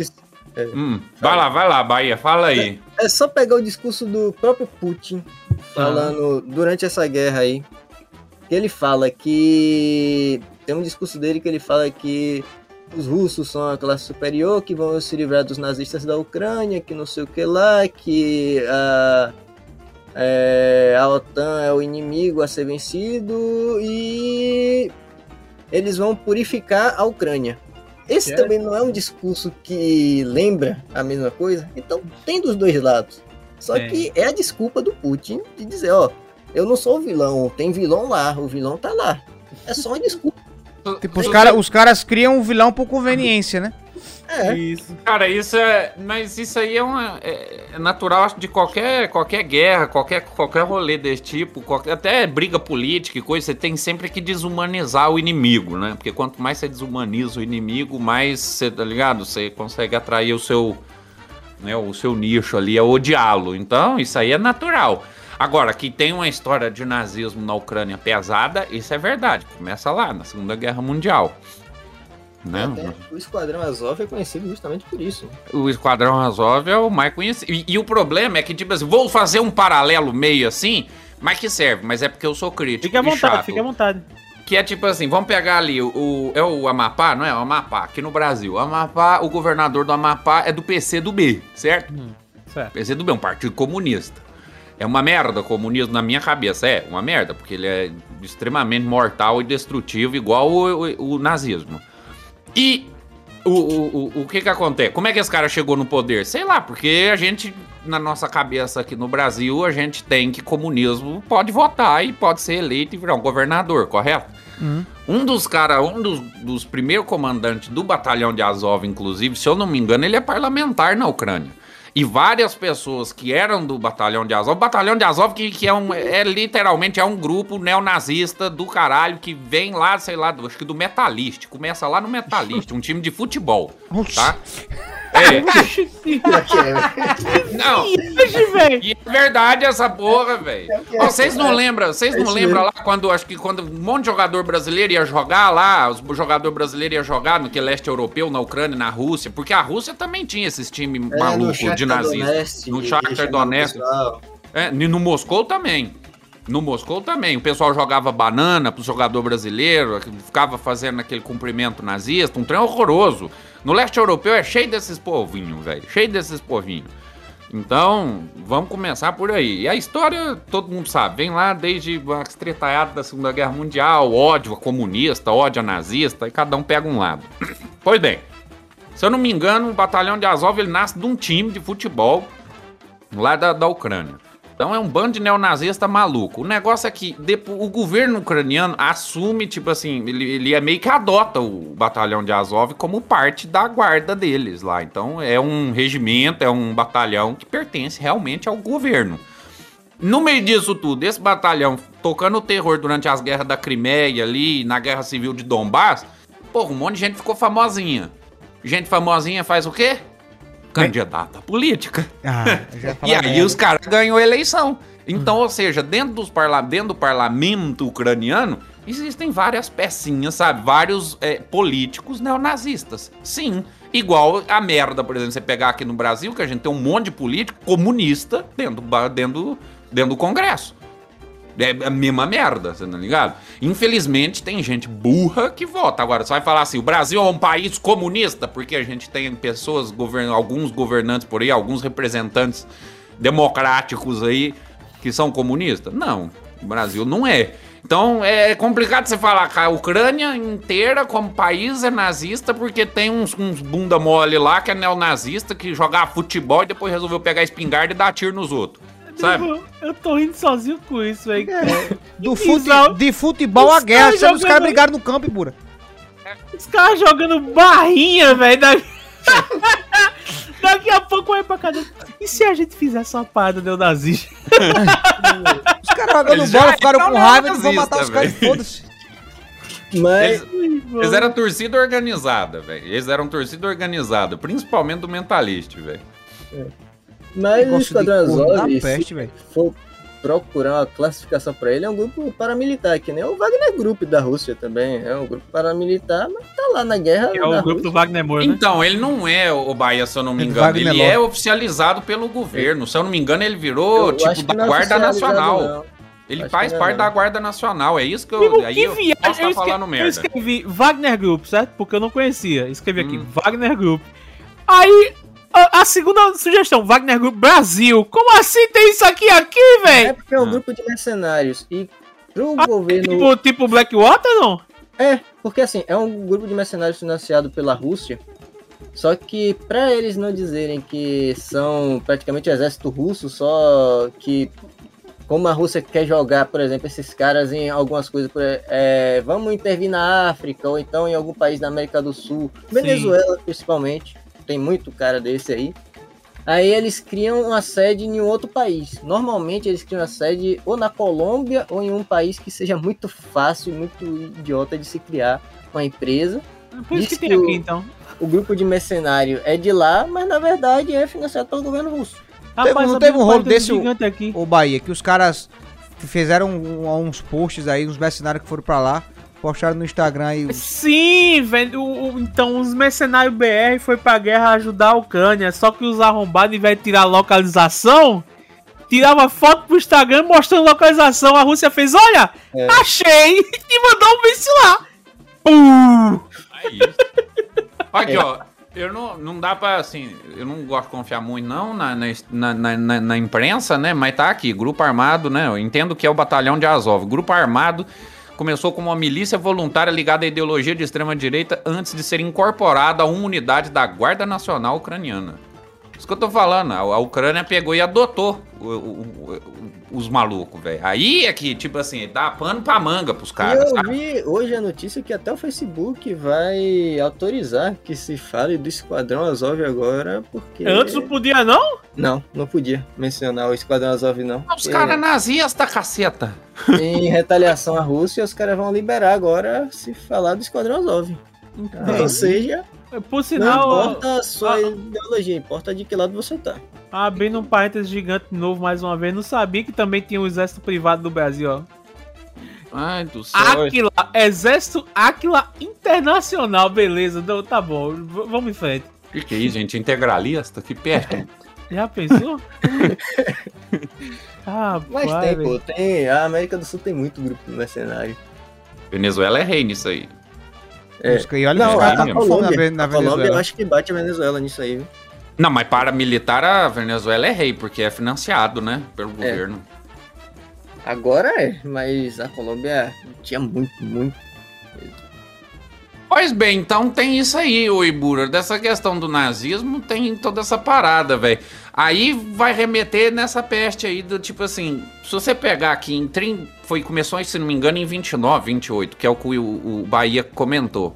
Dis- Hum, vai lá, vai lá, Bahia, fala aí. É só pegar o discurso do próprio Putin falando durante essa guerra aí. Que ele fala que. Tem um discurso dele que ele fala que os russos são a classe superior, que vão se livrar dos nazistas da Ucrânia, que não sei o que lá, que a, é, a OTAN é o inimigo a ser vencido e eles vão purificar a Ucrânia. Esse É. também não é um discurso que lembra a mesma coisa? Então tem dos dois lados. Só Tem. que é a desculpa do Putin de dizer, ó, eu não sou o vilão, tem vilão lá, o vilão tá lá. É só uma desculpa. Tipo, os, cara, os caras criam um vilão por conveniência, né? É. Isso. Cara, isso é. Mas isso aí é, uma, é é natural acho, de qualquer, qualquer guerra, qualquer, qualquer rolê desse tipo, qualquer, até briga política e coisa, você tem sempre que desumanizar o inimigo, né? Porque quanto mais você desumaniza o inimigo, mais você, tá ligado? Você consegue atrair o seu. Né, o seu nicho ali, é odiá-lo. Então, isso aí é natural. Agora, que tem uma história de nazismo na Ucrânia pesada, isso é verdade. Começa lá, na Segunda Guerra Mundial. Né? Até o Esquadrão Azov é conhecido justamente por isso. O Esquadrão Azov é o mais conhecido. E, e o problema é que, tipo assim, vou fazer um paralelo meio assim, mas que serve, mas é porque eu sou crítico. Fique à e vontade, chato. fique à vontade. Que é tipo assim, vamos pegar ali o, o- É o Amapá, não é? O Amapá, aqui no Brasil. O Amapá, o governador do Amapá é do PC do B, certo? Certo. PC do B, um partido comunista. É uma merda o comunismo na minha cabeça. É, uma merda, porque ele é extremamente mortal e destrutivo, igual o, o- o nazismo. E o, o, o, o que que acontece? Como é que esse cara chegou no poder? Sei lá, porque a gente, na nossa cabeça aqui no Brasil, a gente tem que comunismo pode votar e pode ser eleito e virar um governador, correto? Um dos caras, um dos, dos primeiros comandantes do batalhão de Azov, inclusive, se eu não me engano, ele é parlamentar na Ucrânia. E várias pessoas que eram do batalhão de Azov, o batalhão de Azov que, que é, um, é literalmente é um grupo neonazista do caralho que vem lá, sei lá, do, acho que do Metalist, começa lá no Metalist, um time de futebol, tá? [laughs] É, Pior que é, velho. não, e é verdade essa porra, velho. Ó, Vocês não lembram, vocês É não isso lembram lá quando acho que quando um monte de jogador brasileiro ia jogar lá, os jogador brasileiro ia jogar no que leste europeu, na Ucrânia, na Rússia, porque a Rússia também tinha esses times É, no malucos de nazistas. Donetsk, No Shakhtar Donetsk. É, e no Moscou também. No Moscou também. O pessoal jogava banana pro jogador brasileiro, ficava fazendo aquele cumprimento nazista, um trem horroroso. No leste europeu é cheio desses povinhos, velho. Cheio desses povinhos. Então, vamos começar por aí. E a história, todo mundo sabe, vem lá desde a estreitaiada da Segunda Guerra Mundial, ódio a comunista, ódio a nazista, e cada um pega um lado. [coughs] pois bem, se eu não me engano, o batalhão de Azov ele nasce de um time de futebol lá da, da Ucrânia. Então é um bando de neonazista maluco. O negócio é que depo- o governo ucraniano assume, tipo assim, ele, ele é meio que adota o batalhão de Azov como parte da guarda deles lá. Então é um regimento, é um batalhão que pertence realmente ao governo. No meio disso tudo, esse batalhão tocando o terror durante as guerras da Crimeia ali, na guerra civil de Donbass, porra, um monte de gente ficou famosinha. Gente famosinha faz o quê? Candidata política. Ah, [laughs] E aí merda. os caras ganhou a eleição. Então, ou seja, dentro, dos parla dentro do parlamento ucraniano, existem várias pecinhas, sabe? Vários é, políticos neonazistas. Sim. Igual a merda, por exemplo, você pegar aqui no Brasil, que a gente tem um monte de político comunista dentro, dentro, dentro do Congresso. É a mesma merda, você tá ligado? Infelizmente, tem gente burra que vota. Agora, você vai falar assim: o Brasil é um país comunista, porque a gente tem pessoas, govern... alguns governantes por aí, alguns representantes democráticos aí que são comunistas? Não, o Brasil não é. Então é complicado você falar que a Ucrânia inteira, como país, é nazista, porque tem uns, uns bunda mole lá que é neonazista, que jogava futebol e depois resolveu pegar espingarda e dar tiro nos outros. Sabe? Eu tô rindo sozinho com isso, velho. Do Que fute, bizarro. de futebol Os à guerra, sendo os caras jogando- brigaram no campo, Ibura. Os caras jogando barrinha, velho. Daqui... [laughs] Daqui a pouco vai pra casa. E se a gente fizesse uma parada neonazista? Os caras jogando Eles bola já ficaram com raiva e vão matar os caras foda-se. Mas Eles, eles eram torcida organizada, velho. Eles eram torcida organizada, principalmente do Mentalist, velho. Mas o Esquadrão Azov, peste, se velho. for procurar uma classificação pra ele, é um grupo paramilitar, que nem o Wagner Group da Rússia também. É um grupo paramilitar, mas tá lá na guerra. É o grupo Rússia. do Wagner Moura, né? Então, ele não é o Bahia, se eu não me É engano. Ele é oficializado pelo governo. Se eu não me engano, ele virou, Eu tipo, da é Guarda Nacional. não. Ele Acho faz que parte não. da Guarda Nacional, é isso que eu. Primo, aí que eu viagem. posso Eu, estar falando escrevi, eu merda. escrevi Wagner Group, certo? Porque eu não conhecia. Escrevi aqui, Hum. Wagner Group. Aí, a, a segunda sugestão, Wagner Group Brasil. Como assim tem isso aqui aqui, É velho? porque é um Ah. grupo de mercenários. E pro Ah, governo. Tipo, tipo Blackwater, não? É, porque assim, é um grupo de mercenários financiado pela Rússia. Só que pra eles não dizerem que são praticamente o exército russo, só que como a Rússia quer jogar, por exemplo, esses caras em algumas coisas, é, vamos intervir na África ou então em algum país da América do Sul, Venezuela principalmente, tem muito cara desse aí. Aí eles criam uma sede em um outro país. Normalmente eles criam a sede ou na Colômbia ou em um país que seja muito fácil e muito idiota de se criar uma empresa. Por isso que tem o- aqui, então. O grupo de mercenário é de lá, mas na verdade é financiado pelo governo russo. Teve- não teve um rolo desse, o- gigante aqui. Ô Bahia, que os caras fizeram um- uns posts aí, uns mercenários que foram pra lá, postaram no Instagram aí. Sim, velho. o- o- Então, os mercenários BR foi pra guerra ajudar a Ucrânia. Só que os arrombados, em vez de tirar a localização, tirava foto pro Instagram mostrando localização. A Rússia fez: Olha, É. achei! [laughs] E mandou um míssil lá. Pum! É isso. Aqui, [laughs] ó. Eu não, não dá pra, assim, eu não gosto de confiar muito, não, na, na, na, na- na imprensa, né? Mas tá aqui, grupo armado, né? Eu entendo que é o batalhão de Azov. Grupo armado começou como uma milícia voluntária ligada à ideologia de extrema-direita antes de ser incorporada a uma unidade da Guarda Nacional Ucraniana. Isso que eu tô falando, a, Ucrânia pegou e adotou os malucos, velho. Aí é que, tipo assim, dá pano pra manga pros caras, eu sabe? vi hoje a notícia que até o Facebook vai autorizar que se fale do Esquadrão Azov agora, porque... Antes não podia, não? Não, não podia mencionar o Esquadrão Azov, não. Os caras nazistas, caceta. Em retaliação à Rússia, os caras vão liberar agora se falar do Esquadrão Azov. Entendi. Ou seja, Por não sinal, importa a sua ah. ideologia, importa de que lado você tá. abrindo um parênteses gigante novo mais uma vez, não sabia que também tinha o exército privado do Brasil, ó. Ai, do céu. Aquila, Exército Aquila Internacional, beleza, não, tá bom, v- vamos em frente. O que, que é isso, gente? Integralista? Que perto. [laughs] Já pensou? ah, [laughs] Mas pai, tem, pô, tem. A América do Sul tem muito grupo mercenário. Venezuela é rei nisso aí. É. Aí, olha Não, a, a tá com fome na, Colômbia, na a Colômbia eu acho que bate a Venezuela nisso aí, viu? Não, mas para militar a Venezuela é rei, porque é financiado, né? Pelo governo. Agora é, mas a Colômbia tinha muito, muito. Pois bem, então tem isso aí, o Ibura. Dessa questão do nazismo, tem toda essa parada, velho. Aí vai remeter nessa peste aí do tipo assim, se você pegar aqui em 30, foi começou, se não me engano, em 29, 28, que é o que o, o Bahia comentou.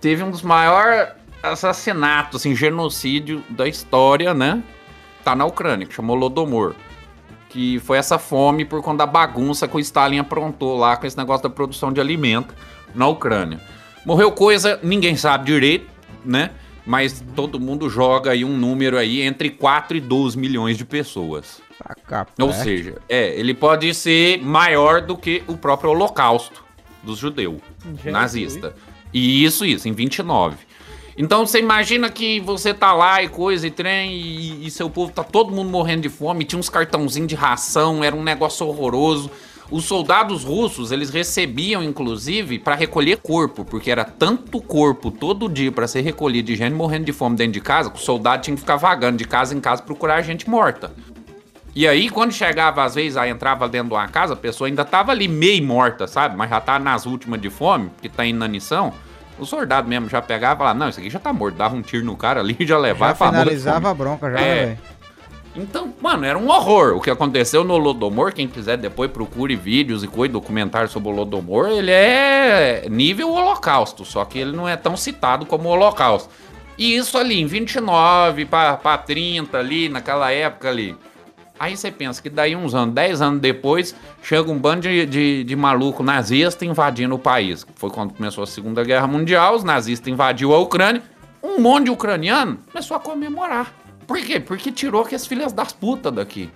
Teve um dos maiores assassinatos, assim, genocídio da história, né? Tá na Ucrânia, que chamou Lodomor. Que foi essa fome por conta da bagunça que o Stalin aprontou lá com esse negócio da produção de alimento na Ucrânia. Morreu coisa, ninguém sabe direito, né? Mas todo mundo joga aí um número aí entre 4 e 12 milhões de pessoas. Pra cá, Ou seja, é, ele pode ser maior do que o próprio holocausto dos judeus Jesus. nazista. E isso, isso, em 29. Então você imagina que você tá lá e coisa e trem e, e seu povo tá todo mundo morrendo de fome, tinha uns cartãozinhos de ração, era um negócio horroroso. Os soldados russos, eles recebiam inclusive para recolher corpo, porque era tanto corpo todo dia para ser recolhido de gente morrendo de fome dentro de casa, que o soldado tinha que ficar vagando de casa em casa procurar gente morta. E aí, quando chegava, às vezes, aí entrava dentro de uma casa, a pessoa ainda tava ali meio morta, sabe? Mas já tá nas últimas de fome, que tá indo na missão. O soldado mesmo já pegava e falava, não, isso aqui já tá morto. Dava um tiro no cara ali, [laughs] já levava Já e falava, "Morra de finalizava fome." a bronca já, É. né, velho? Então, mano, era um horror. O que aconteceu no Lodomor, quem quiser depois procure vídeos e coisa, documentário sobre o Lodomor, ele é nível holocausto, só que ele não é tão citado como o holocausto. E isso ali, em 29 pra, pra 30 ali, naquela época ali. Aí você pensa que daí uns anos, 10 anos depois, chega um bando de, de, de maluco nazista invadindo o país. Foi quando começou a Segunda Guerra Mundial, os nazistas invadiu a Ucrânia. Um monte de ucraniano começou a comemorar. Por quê? Porque tirou aqueles filhas das putas daqui.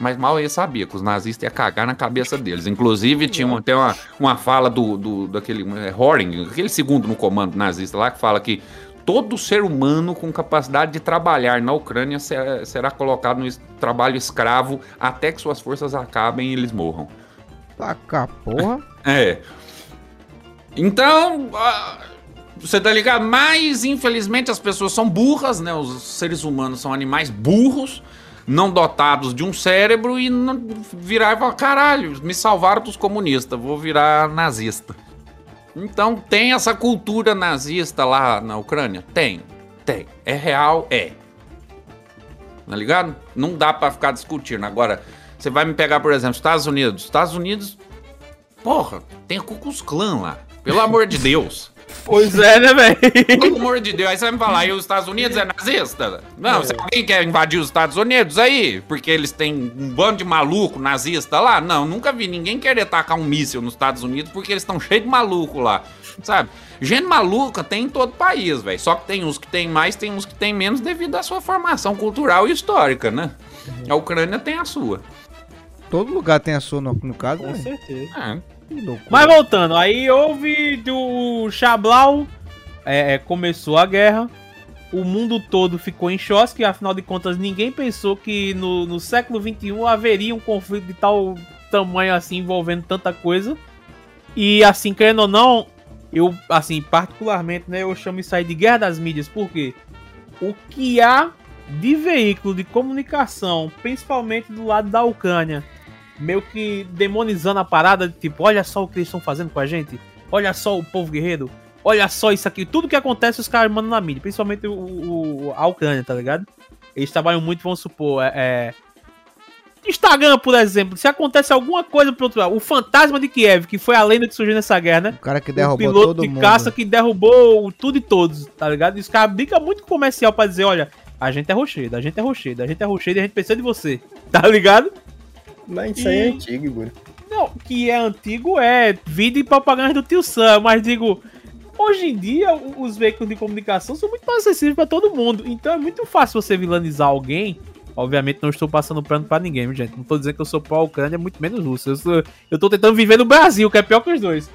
Mas mal ele sabia que os nazistas iam cagar na cabeça deles. Inclusive, tinha uma, tem uma, uma fala do, do daquele é, Horing, aquele segundo no comando nazista lá, que fala que todo ser humano com capacidade de trabalhar na Ucrânia será, será colocado no trabalho escravo até que suas forças acabem e eles morram. Taca porra. [laughs] É. Então, você tá ligado? Mas, infelizmente, as pessoas são burras, né? Os seres humanos são animais burros, não dotados de um cérebro e não virar e falar: caralho, me salvaram dos comunistas, vou virar nazista. Então, tem essa cultura nazista lá na Ucrânia? Tem, tem. É real? É. Tá ligado? Não dá pra ficar discutindo. Agora, você vai me pegar, por exemplo, Estados Unidos. Estados Unidos Porra, tem a Ku Klux Klan lá. Pelo amor de [laughs] Deus. Pois é, né, velho? Pelo amor de Deus. Aí você vai me falar, e os Estados Unidos é nazista? Não, se alguém quer invadir os Estados Unidos aí, porque eles têm um bando de maluco nazista lá, não, nunca vi ninguém querer tacar um míssil nos Estados Unidos porque eles estão cheios de maluco lá, sabe? Gente maluca tem em todo país, velho. Só que tem uns que tem mais, tem uns que tem menos devido à sua formação cultural e histórica, né? A Ucrânia tem a sua. Todo lugar tem a sua, no, no caso. Com né? certeza. É. Mas voltando, aí houve do Chablau, é, é, começou a guerra, o mundo todo ficou em choque, afinal de contas ninguém pensou que no, no século XXI haveria um conflito de tal tamanho assim, envolvendo tanta coisa. E assim, querendo ou não, eu, assim, particularmente, né, eu chamo isso aí de guerra das mídias, porque o que há de veículo de comunicação, principalmente do lado da Ucrânia, meio que demonizando a parada, de tipo, olha só o que eles estão fazendo com a gente, olha só o povo guerreiro, olha só isso aqui, tudo que acontece os caras mandam na mídia, principalmente o, o- a Ucrânia, tá ligado? Eles trabalham muito, vamos supor, é, é, Instagram, por exemplo, se acontece alguma coisa pro outro lado, o fantasma de Kiev, que foi a lenda que surgiu nessa guerra, né? O cara que o derrubou piloto todo de mundo. caça que derrubou tudo e todos, tá ligado? E os caras brincam muito com comercial pra dizer, olha, a gente é rochedo, a gente é rochedo, a gente é rochedo e a gente precisa de você, [laughs] tá ligado? Mas isso aí é E- antigo, Igor. Não, que é antigo é vida e propaganda do tio Sam, mas digo, hoje em dia os veículos de comunicação são muito mais acessíveis pra todo mundo, então é muito fácil você vilanizar alguém. Obviamente não estou passando plano pra ninguém, gente. Não tô dizendo que eu sou pró-Ucrânia, muito menos russo. Eu, sou, eu tô tentando viver no Brasil, que é pior que os dois.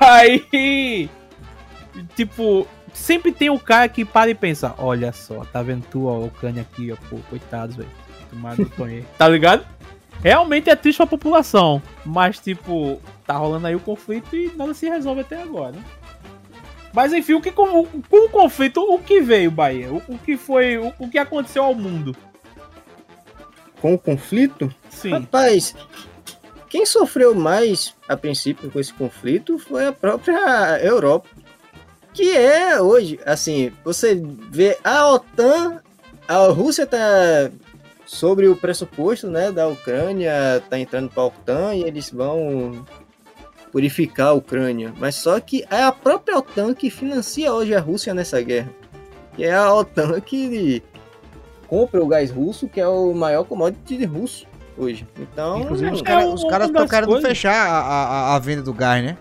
Aí, tipo, sempre tem um cara que para e pensa, olha só, tá vendo tu, ó, a Ucrânia aqui, ó, pô, coitados, velho. [laughs] Tá ligado? Realmente é triste pra população, mas tipo, tá rolando aí o conflito e nada se resolve até agora. né? Mas enfim, o que com, o- com o conflito, o que veio, Bahia? O, o que foi, o, o que aconteceu ao mundo? Com o conflito, Sim. rapaz, quem sofreu mais a princípio com esse conflito foi a própria Europa. Que é hoje, assim, você vê a OTAN, a Rússia tá sobre o pressuposto, né, da Ucrânia, tá entrando para a OTAN e eles vão purificar a Ucrânia. Mas só que é a própria OTAN que financia hoje a Rússia nessa guerra. E é a OTAN que compra o gás russo, que é o maior commodity russo hoje. Então, Inclusive, os É caras um- os estão querendo coisas- fechar a, a, a venda do gás, né?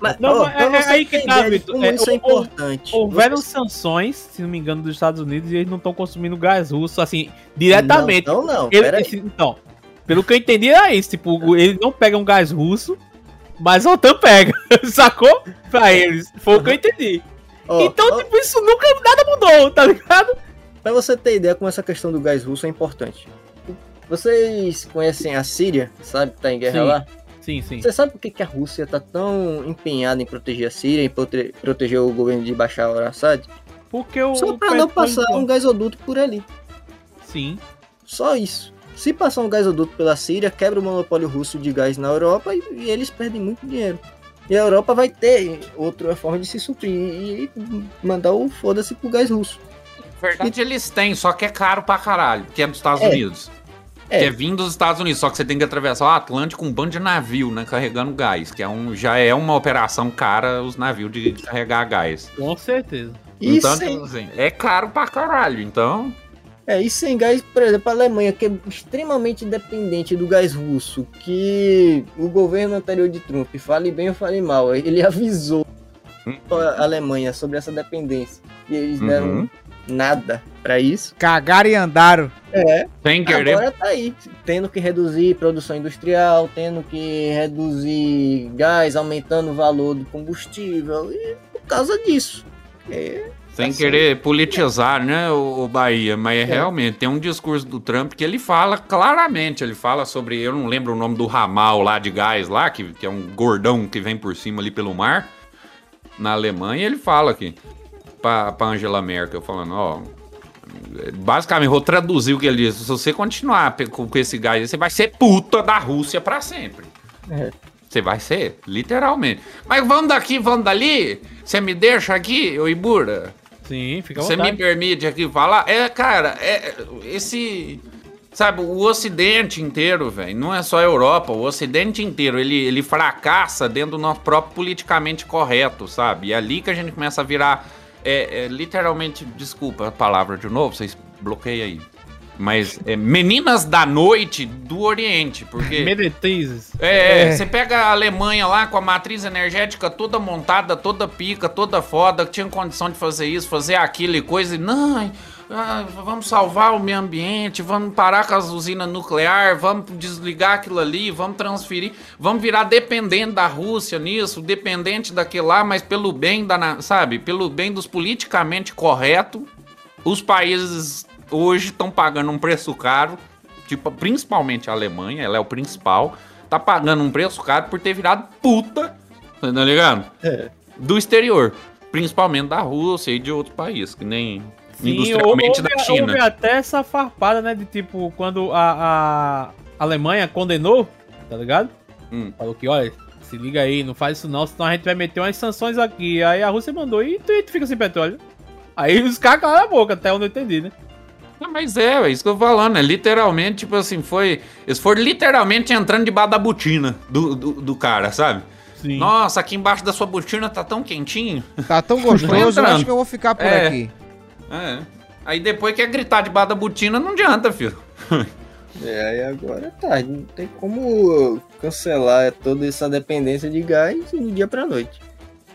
Mas, Não, pra é- é aí que tá, Vitor. É, isso é importante. Houveram sanções, se não me engano, dos Estados Unidos e eles não estão consumindo gás russo, assim, diretamente. Não, não, não. Ele- esse- então, pelo que eu entendi era isso, tipo, eles não pegam gás russo, mas a OTAN pega, [laughs] sacou? Pra eles, foi o que eu entendi. Ó, então, ó, tipo, isso nunca, nada mudou, tá ligado? Pra você ter ideia como essa questão do gás russo é importante. Vocês conhecem a Síria, sabe que tá em guerra Sim. lá? Sim, sim. Você sabe por que, que a Rússia tá tão empenhada em proteger a Síria, em prote- proteger o governo de Bashar al-Assad? Porque o. Só o pra não passar um gasoduto por ali. Sim. Só isso. Se passar um gasoduto pela Síria, quebra o monopólio russo de gás na Europa e, e eles perdem muito dinheiro. E a Europa vai ter outra forma de se suprir e mandar o foda-se pro gás russo. Na verdade, eles têm, só que é caro pra caralho, que é dos Estados É. Unidos. É. Que é vindo dos Estados Unidos, só que você tem que atravessar o Atlântico com um bando de navio, né? Carregando gás, que é um, já é uma operação cara os navios de carregar gás. Com certeza. E então, sem, assim, é caro pra caralho. Então, é, e sem gás, por exemplo, a Alemanha, que é extremamente dependente do gás russo, que o governo anterior de Trump, fale bem ou fale mal, ele [laughs] avisou a Alemanha sobre essa dependência. E eles deram Uhum. Nada pra isso. Cagaram e andaram. É, sem querer. Agora tá aí, tendo que reduzir produção industrial, tendo que reduzir gás, aumentando o valor do combustível, e por causa disso. É, Sem Tá querer politizar, né, o, o Bahia, mas é. realmente tem um discurso do Trump que ele fala claramente, ele fala sobre, eu não lembro o nome do ramal lá de gás lá, que, que é um gordão que vem por cima ali pelo mar, na Alemanha, ele fala aqui, pra, pra Angela Merkel, falando, ó, basicamente, vou traduzir o que ele disse, se você continuar com, esse gás, aí, você vai ser puta da Rússia pra sempre. É. Você vai ser, literalmente. Mas vamos daqui, vamos dali? Você me deixa aqui, ô Ibura? Sim, fica à Você me permite aqui falar? É, cara, é esse. Sabe, o Ocidente inteiro, velho, não é só a Europa, o Ocidente inteiro, ele, ele fracassa dentro do nosso próprio politicamente correto, sabe? E é ali que a gente começa a virar, é, é, literalmente, desculpa a palavra de novo, vocês bloqueiam aí. Mas é, meninas da noite do Oriente, porque... [laughs] Meretrizes. É, É. você pega a Alemanha lá com a matriz energética toda montada, toda pica, toda foda, que tinha condição de fazer isso, fazer aquilo e coisa, e não, ah, vamos salvar o meio ambiente, vamos parar com as usinas nucleares, vamos desligar aquilo ali, vamos transferir, vamos virar dependente da Rússia nisso, dependente daquilo lá, mas pelo bem da, sabe, pelo bem dos politicamente corretos, os países hoje estão pagando um preço caro, tipo, principalmente a Alemanha, ela é o principal, tá pagando um preço caro por ter virado puta, tá ligado? É. Do exterior, principalmente da Rússia e de outros países, que nem Sim, industrialmente houve, da China. houve até essa farpada, né? De tipo, quando a, a Alemanha condenou, tá ligado? Hum. Falou que, olha, se liga aí, não faz isso não, senão a gente vai meter umas sanções aqui. Aí a Rússia mandou e tu, tu fica sem petróleo. Aí os caras calaram a boca, até onde eu entendi, né? Não, mas é, é isso que eu tô falando, é literalmente, tipo assim, foi. Eles foram literalmente entrando debaixo da botina do, do, do cara, sabe? Sim. Nossa, aqui embaixo da sua botina tá tão quentinho. Tá tão [laughs] gostoso, eu acho que eu vou ficar por É. aqui. É. Aí depois quer gritar debaixo da botina, não adianta, filho. [laughs] É, aí agora tá, não tem como cancelar toda essa dependência de gás do dia pra noite.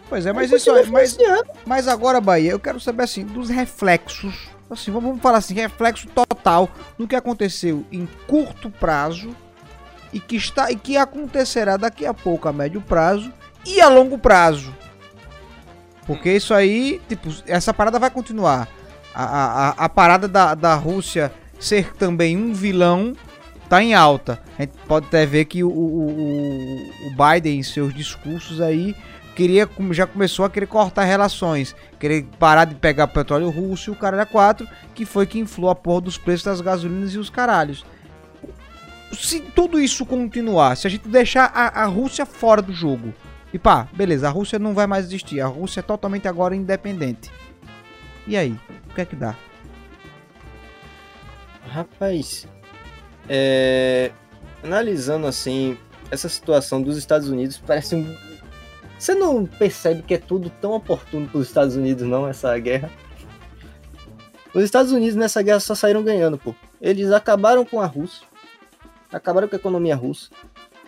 Pois é, mas isso aí, mas, mas agora, Bahia, eu quero saber assim, dos reflexos. Assim, vamos vamos falar assim, reflexo total do que aconteceu em curto prazo e que está e que acontecerá daqui a pouco a médio prazo e a longo prazo. Porque isso aí, tipo, essa parada vai continuar. A, a, a- parada da, da Rússia ser também um vilão tá em alta. A gente pode até ver que o, o, o- o Biden, em seus discursos aí, queria já começou a querer cortar relações, querer parar de pegar petróleo russo e o caralho a quatro, que foi que inflou a porra dos preços das gasolinas e os caralhos. Se tudo isso continuar, se a gente deixar a, a Rússia fora do jogo, e pá, beleza, a Rússia não vai mais existir, a Rússia é totalmente agora independente. E aí, o que é que dá? Rapaz, é, analisando assim, essa situação dos Estados Unidos parece um. Você não percebe que é tudo tão oportuno para os Estados Unidos, não, essa guerra? Os Estados Unidos nessa guerra só saíram ganhando, pô. Eles acabaram com a Rússia, acabaram com a economia russa,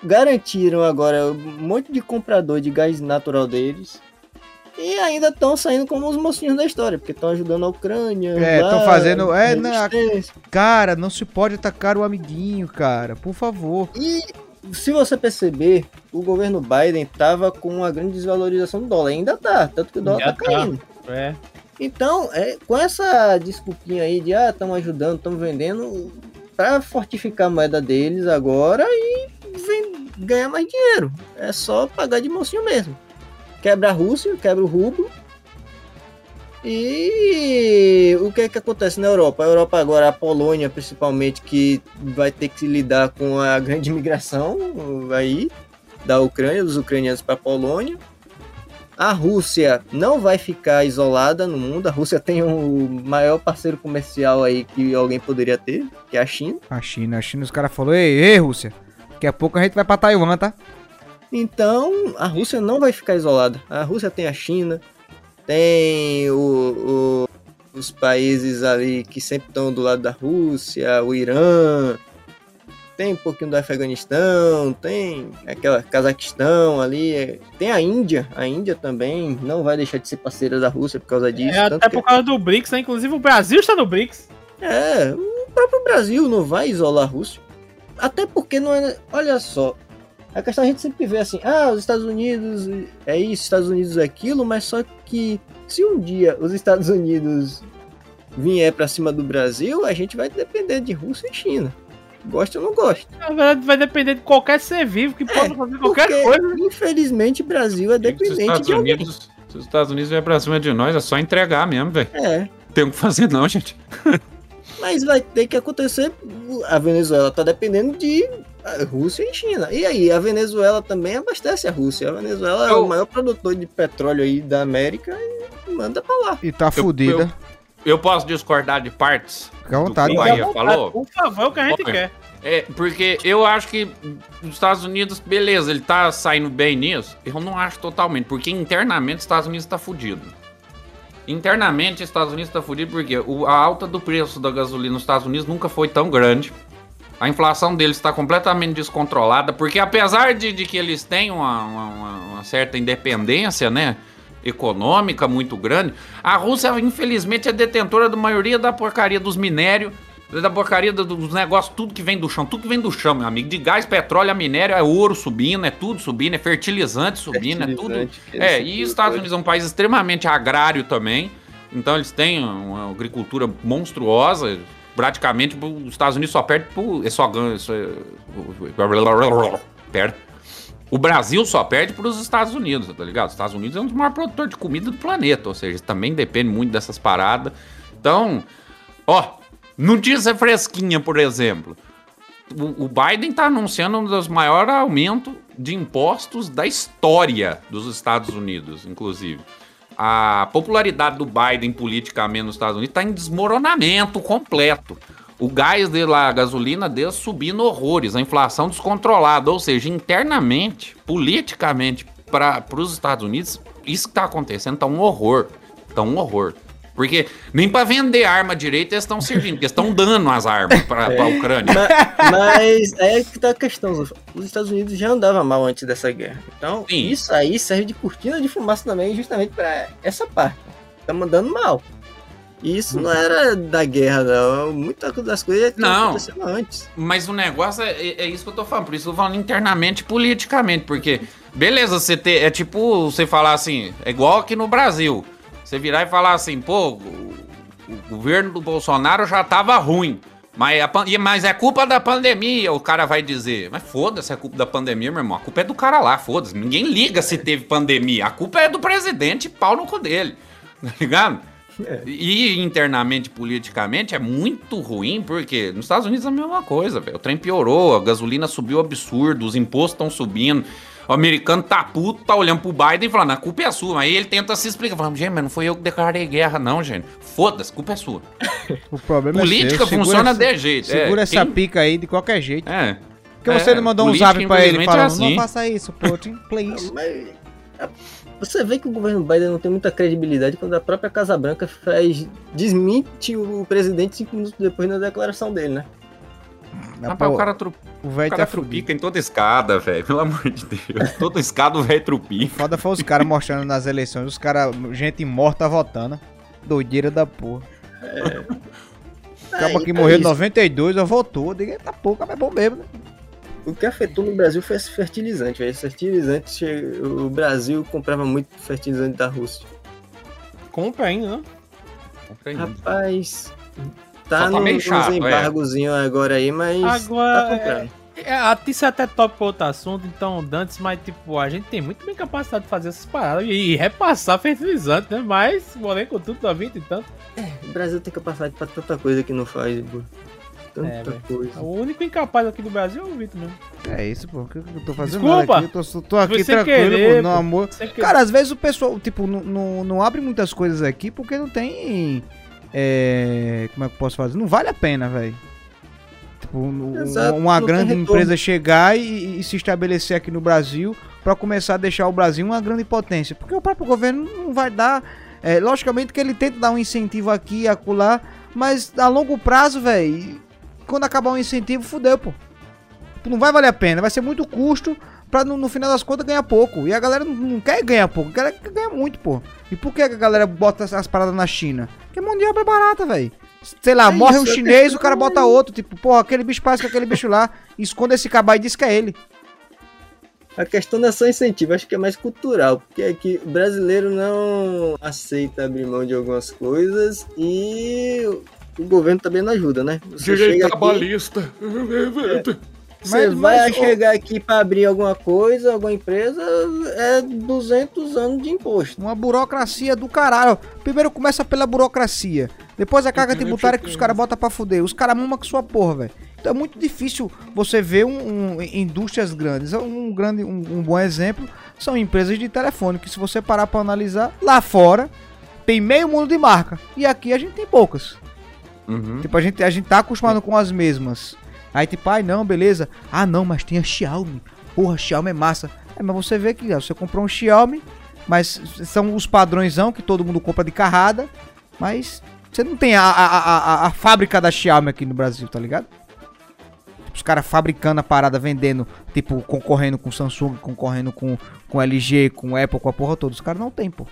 garantiram agora um monte de comprador de gás natural deles. E ainda estão saindo como os mocinhos da história, porque estão ajudando a Ucrânia. É, lá, tão fazendo- é, resistência. Cara, não se pode atacar o amiguinho, cara, por favor. E se você perceber, o governo Biden tava com uma grande desvalorização do dólar. Ainda tá, tanto que o dólar Já tá tá. caindo. É. Então, é, com essa desculpinha aí de ah, estamos ajudando, estamos vendendo, pra fortificar a moeda deles agora e vem- ganhar mais dinheiro. É só pagar de mocinho mesmo. Quebra a Rússia, quebra o rublo. E o que é que acontece na Europa? A Europa agora, a Polônia principalmente, que vai ter que lidar com a [laughs] grande imigração aí da Ucrânia, dos ucranianos para a Polônia. A Rússia não vai ficar isolada no mundo. A Rússia tem o maior parceiro comercial aí que alguém poderia ter, que é a China. A China, a China, os caras falaram, ei, ei, Rússia, daqui a pouco a gente vai pra Taiwan, tá? Então, a Rússia não vai ficar isolada. A Rússia tem a China, tem o- o- os países ali que sempre estão do lado da Rússia, o Irã, tem um pouquinho do Afeganistão, tem aquela Cazaquistão ali, é, tem a Índia, a Índia também não vai deixar de ser parceira da Rússia por causa disso. É até que- por causa do BRICS, né? Inclusive o Brasil está no BRICS. É, o próprio Brasil não vai isolar a Rússia. Até porque não é. Olha só. A questão é a gente sempre vê assim, ah, os Estados Unidos é isso, Estados Unidos é aquilo, mas só que se um dia os Estados Unidos vier pra cima do Brasil, a gente vai depender de Rússia e China. Gosta ou não gosta. Na verdade, vai depender de qualquer ser vivo que possa fazer qualquer Porque, coisa. Infelizmente, Brasil é dependente de alguém. Unidos, se os Estados Unidos vier pra cima de nós, é só entregar mesmo, velho. É. Tem o que fazer não, gente. Mas vai ter que acontecer. A Venezuela tá dependendo de ah, Rússia e China. E aí, a Venezuela também abastece a Rússia. A Venezuela é Eu- o maior produtor de petróleo aí da América e manda pra lá. E tá fudida. Eu posso discordar de partes Fica à vontade. Bahia falou? Por favor, é o que a gente Olha, quer. É, porque eu acho que os Estados Unidos, beleza, ele tá saindo bem nisso. Eu não acho totalmente, porque internamente os Estados Unidos tá fudido. Internamente os Estados Unidos tá fudido porque a alta do preço da gasolina nos Estados Unidos nunca foi tão grande. A inflação deles está completamente descontrolada, porque apesar de, de que eles têm uma, uma- uma- certa independência, né? Econômica muito grande, a Rússia, infelizmente, é detentora da maioria da porcaria dos minérios, da porcaria do- dos negócios, tudo que vem do chão, tudo que vem do chão, meu amigo. De gás, petróleo, a minério, é ouro subindo, é tudo subindo, é fertilizante subindo, é tudo. Fertilizante, É, e os Estados. Unidos é um país extremamente agrário também. Então eles têm uma agricultura monstruosa. Praticamente os Estados Unidos só perde por. É só ganha. Só, perde. O Brasil só perde para os Estados Unidos, tá ligado? Os Estados Unidos é um dos maiores produtores de comida do planeta, ou seja, também depende muito dessas paradas. Então, ó, notícia fresquinha, por exemplo. O, o Biden tá anunciando um dos maiores aumentos de impostos da história dos Estados Unidos, inclusive. A popularidade do Biden politicamente nos Estados Unidos está em desmoronamento completo. O gás dele lá, a gasolina dele subindo horrores, a inflação descontrolada. Ou seja, internamente, politicamente, para os Estados Unidos, isso que tá acontecendo tá um horror. Tá um horror. Porque nem para vender arma direito eles estão servindo, porque estão dando as armas para a Ucrânia. Ma- Mas é que tá a questão. Os Estados Unidos já andavam mal antes dessa guerra. Então, Sim. isso aí serve de cortina de fumaça também, justamente pra essa parte. Tá mandando mal. E isso não era da guerra, não. Muitas das coisas Não. antes. Mas o negócio é, é- é isso que eu tô falando. Por isso eu tô falando internamente, politicamente. Porque, beleza, você ter. É tipo você falar assim, é igual aqui no Brasil. Você virar e falar assim, pô, o, o governo do Bolsonaro já tava ruim. Mas, a mas é culpa da pandemia, o cara vai dizer. Mas foda-se, é culpa da pandemia, meu irmão. A culpa é do cara lá, foda-se. Ninguém liga se teve pandemia. A culpa é do presidente, pau no cu dele. [laughs] Tá ligado? E internamente, politicamente, é muito ruim, porque nos Estados Unidos é a mesma coisa, velho. O trem piorou, a gasolina subiu absurdo, os impostos estão subindo. O americano tá puto, tá olhando pro Biden e falando, a culpa é sua. Aí ele tenta se explicar, falando, gente, mas não foi eu que declarei guerra, não, gente. Foda-se, a culpa é sua. [laughs] O problema Política é seu. Funciona essa- de jeito. Segura é, essa quem- pica aí de qualquer jeito. É. Porque É, você não mandou um zap pra ele infelizmente, falando, é assim. não faça isso, Putin, [laughs] please. A- você vê que o governo Biden não tem muita credibilidade quando a própria Casa Branca faz desmente o presidente cinco minutos depois na declaração dele, né? Rapaz, o cara, tru... o o velho cara tá fudido. trupica em toda escada, velho. Pelo amor de Deus. [laughs] Toda escada o velho trupica. Foda foi os caras mostrando nas eleições, os caras, gente morta votando. Doideira da porra. Acaba Aí, que é morreu em isso. 92, eu votou. Eu digo, eita porra, mas é bom mesmo, né? O que afetou no Brasil foi esse fertilizante, velho. Esse fertilizante, che- o Brasil comprava muito fertilizante da Rússia. Compra ainda, né? Rapaz, Só tá, tá no, meio nos chato, é. embargozinho agora aí, mas Agora, tá comprando. É, a- isso é até top pra outro assunto, então, Dantes, mas tipo, a gente tem muito bem capacidade de fazer essas paradas e, e repassar fertilizante, né? Mas, porém, com tudo da vida e tanto. O Brasil tem capacidade pra tanta coisa que não faz, pô. Tanta É. O único incapaz aqui do Brasil é o Vitor mesmo. É isso, pô. O que eu tô fazendo Desculpa. aqui? Eu tô, tô aqui tranquilo, querer, pô, no amor. Cara, às vezes o pessoal, tipo, não, não, não abre muitas coisas aqui porque não tem. É, como é que eu posso fazer? Não vale a pena, velho. Tipo, um- Exato, uma grande empresa chegar e, e se estabelecer aqui no Brasil pra começar a deixar o Brasil uma grande potência. Porque o próprio governo não vai dar. é, logicamente que ele tenta dar um incentivo aqui e acolá, mas a longo prazo, velho, quando acabar o incentivo, fudeu, pô. Não vai valer a pena, vai ser muito custo pra no, no final das contas ganhar pouco. E a galera não, não quer ganhar pouco, a galera quer ganhar muito, pô. E por que a galera bota as paradas na China? Porque mão de obra é barata, velho. Sei lá, É morre isso, um é chinês, o cara bota outro. Tipo, porra, aquele bicho parece com aquele bicho lá. Esconde esse cabá e diz que é ele. A questão não é só incentivo, acho que é mais cultural, porque aqui o brasileiro não aceita abrir mão de algumas coisas e o governo também não ajuda, né? Você chega aqui, você Mas- vai mas, chegar aqui para abrir alguma coisa, alguma empresa, é 200 anos de imposto. Uma burocracia do caralho. Primeiro começa pela burocracia. Depois a carga tributária que os caras botam pra fuder. Os caras mamam com sua porra, velho. Então é muito difícil você ver um, um- indústrias grandes. Um, grande, um, um bom exemplo são empresas de telefone. Que se você parar pra analisar, lá fora tem meio mundo de marca. E aqui a gente tem poucas. Uhum. Tipo, a gente, a gente tá acostumado com as mesmas. Aí tipo, ai não, beleza. Ah não, mas tem a Xiaomi. Porra, Xiaomi é massa. É, mas você vê que você comprou um Xiaomi, mas são os padrõesão que todo mundo compra de carrada. Mas você não tem a, a, a, a- a fábrica da Xiaomi aqui no Brasil, tá ligado? Tipo, Os caras fabricando a parada, vendendo, tipo, concorrendo com Samsung, concorrendo com, com LG, com Apple, com a porra toda. Os caras não tem, pô.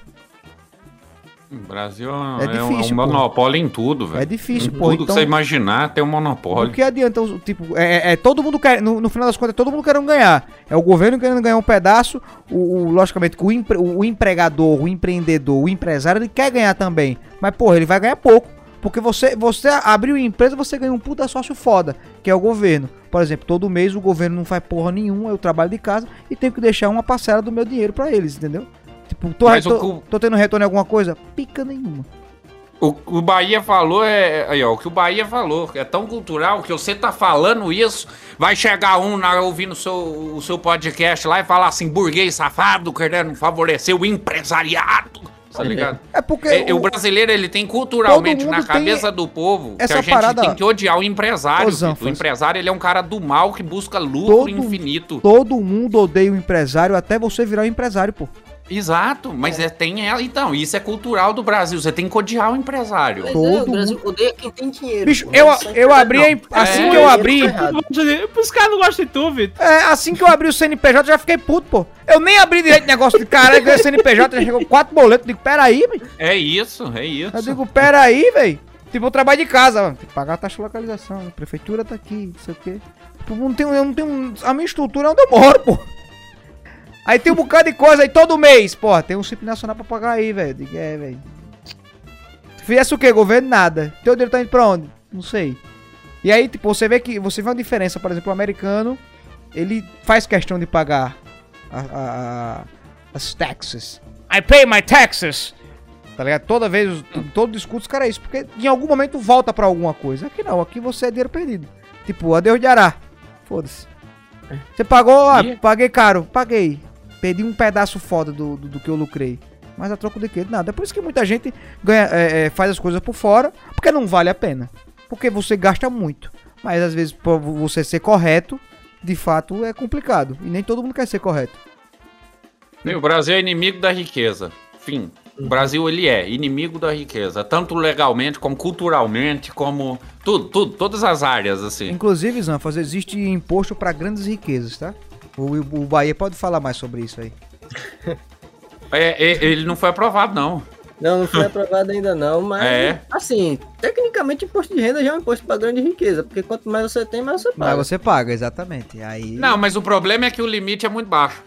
O Brasil É é, um- é difícil, um monopólio em tudo, velho. É difícil, Em pô, Tudo que então- você imaginar tem um O monopólio. que adianta, tipo, é, é- é todo mundo quer, no, no final das contas, é todo mundo querendo ganhar. É o governo querendo ganhar um pedaço, o, o- logicamente, que o, empre- o empregador, o empreendedor, o empresário, ele quer ganhar também. Mas, porra, ele vai ganhar pouco. Porque você, você abriu empresa, você ganha um puta sócio foda, que é o governo. Por exemplo, todo mês o governo não faz porra nenhuma, eu trabalho de casa e tenho que deixar uma parcela do meu dinheiro pra eles, entendeu? Tipo, tô, tô, cu- tô tendo retorno em alguma coisa? Pica nenhuma. O, o Bahia falou é. Aí, ó, o que o Bahia falou, é tão cultural que você tá falando isso, vai chegar um na, ouvindo o seu, o seu podcast lá e falar assim, burguês safado, querendo favorecer o empresariado. Tá ligado? É porque. É, o, o- brasileiro ele tem culturalmente na cabeça do povo que a gente parada- tem que odiar o empresário. O empresário ele é um cara do mal que busca lucro Todo- infinito. Todo mundo odeia o empresário até você virar um empresário, pô. Exato, mas é. tem ela. Então, isso é cultural do Brasil. Você tem que odiar o empresário. Mas Todo é, o Brasil odeia quem tem dinheiro. Bicho, eu, eu abri, a em- empresário. assim É, que eu isso abri, tá. Os caras não gostam de tu, Vitor. é, assim que eu abri o CNPJ, eu já fiquei puto, pô. Eu nem abri direito negócio de caralho, ganhei CNPJ, já chegou quatro boletos, eu digo, peraí, velho. É isso, é isso. Eu digo, peraí, velho. Tipo, eu trabalho de casa, mano. Tem que pagar a taxa de localização, a prefeitura tá aqui, não sei o quê. Tipo, não tem, eu não tenho, a minha estrutura é onde eu moro, pô. Aí tem um bocado de coisa aí todo mês, pô. Tem um CIP nacional pra pagar aí, velho. Digo, é, velho. Se fizesse o quê? Governo, nada. Teu dinheiro tá indo pra onde? Não sei. E aí, tipo, você vê que, você vê uma diferença, por exemplo, o americano, ele faz questão de pagar a- a- a- as taxes. I pay my taxes. Tá ligado? Toda vez, todo discurso, cara, é isso. Porque em algum momento volta pra alguma coisa. Aqui não, aqui você é dinheiro perdido. Tipo, adeus de Ará. Foda-se. Você pagou, E- paguei caro. Paguei. Perdi um pedaço foda do, do, do que eu lucrei. Mas a troco de quê? De Nada. É por isso que muita gente ganha, é, é, faz as coisas por fora, porque não vale a pena. Porque você gasta muito. Mas às vezes, pra você ser correto, de fato é complicado. E nem todo mundo quer ser correto. E O Brasil é inimigo da riqueza. Fim. O Brasil ele é inimigo da riqueza, tanto legalmente como culturalmente, como tudo, tudo, todas as áreas assim. Inclusive, Zanfas, existe imposto para grandes riquezas, tá? O, o Bahia pode falar mais sobre isso aí. [laughs] É, é, ele não foi aprovado não. Não, não foi aprovado ainda não, mas É. assim, tecnicamente imposto de renda já é um imposto para grande riqueza, porque quanto mais você tem, mais você Mas paga. você paga, exatamente. Aí. Não, mas o problema é que o limite é muito baixo.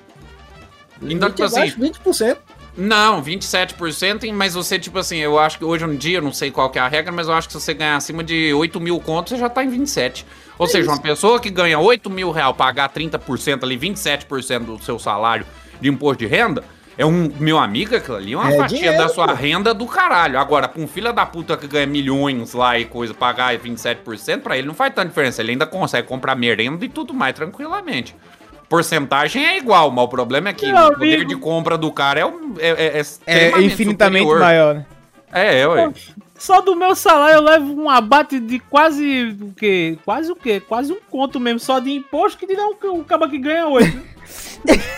Então, Limite tipo assim, abaixo, 20%. Não, 27%, mas você, tipo assim, eu acho que hoje em dia, eu não sei qual que é a regra, mas eu acho que se você ganhar acima de 8 mil contos, você já tá em 27. Ou seja, uma pessoa que ganha 8 mil real pagar 30% ali, 27% do seu salário de imposto de renda, é um, meu amigo, aquilo ali é uma É fatia dinheiro, da sua pô. renda do caralho. Agora, pra um filho da puta que ganha milhões lá e coisa, pagar 27%, pra ele não faz tanta diferença. Ele ainda consegue comprar merenda e tudo mais tranquilamente. Porcentagem é igual, mas o problema é que Meu o poder amigo. de compra do cara é, um- é, é, é é infinitamente superior. maior, né? É, é, ué. Só do meu salário eu levo um abate de quase o quê? Quase o quê? Quase um conto mesmo, só de imposto que dirá um, um caba que ganha. O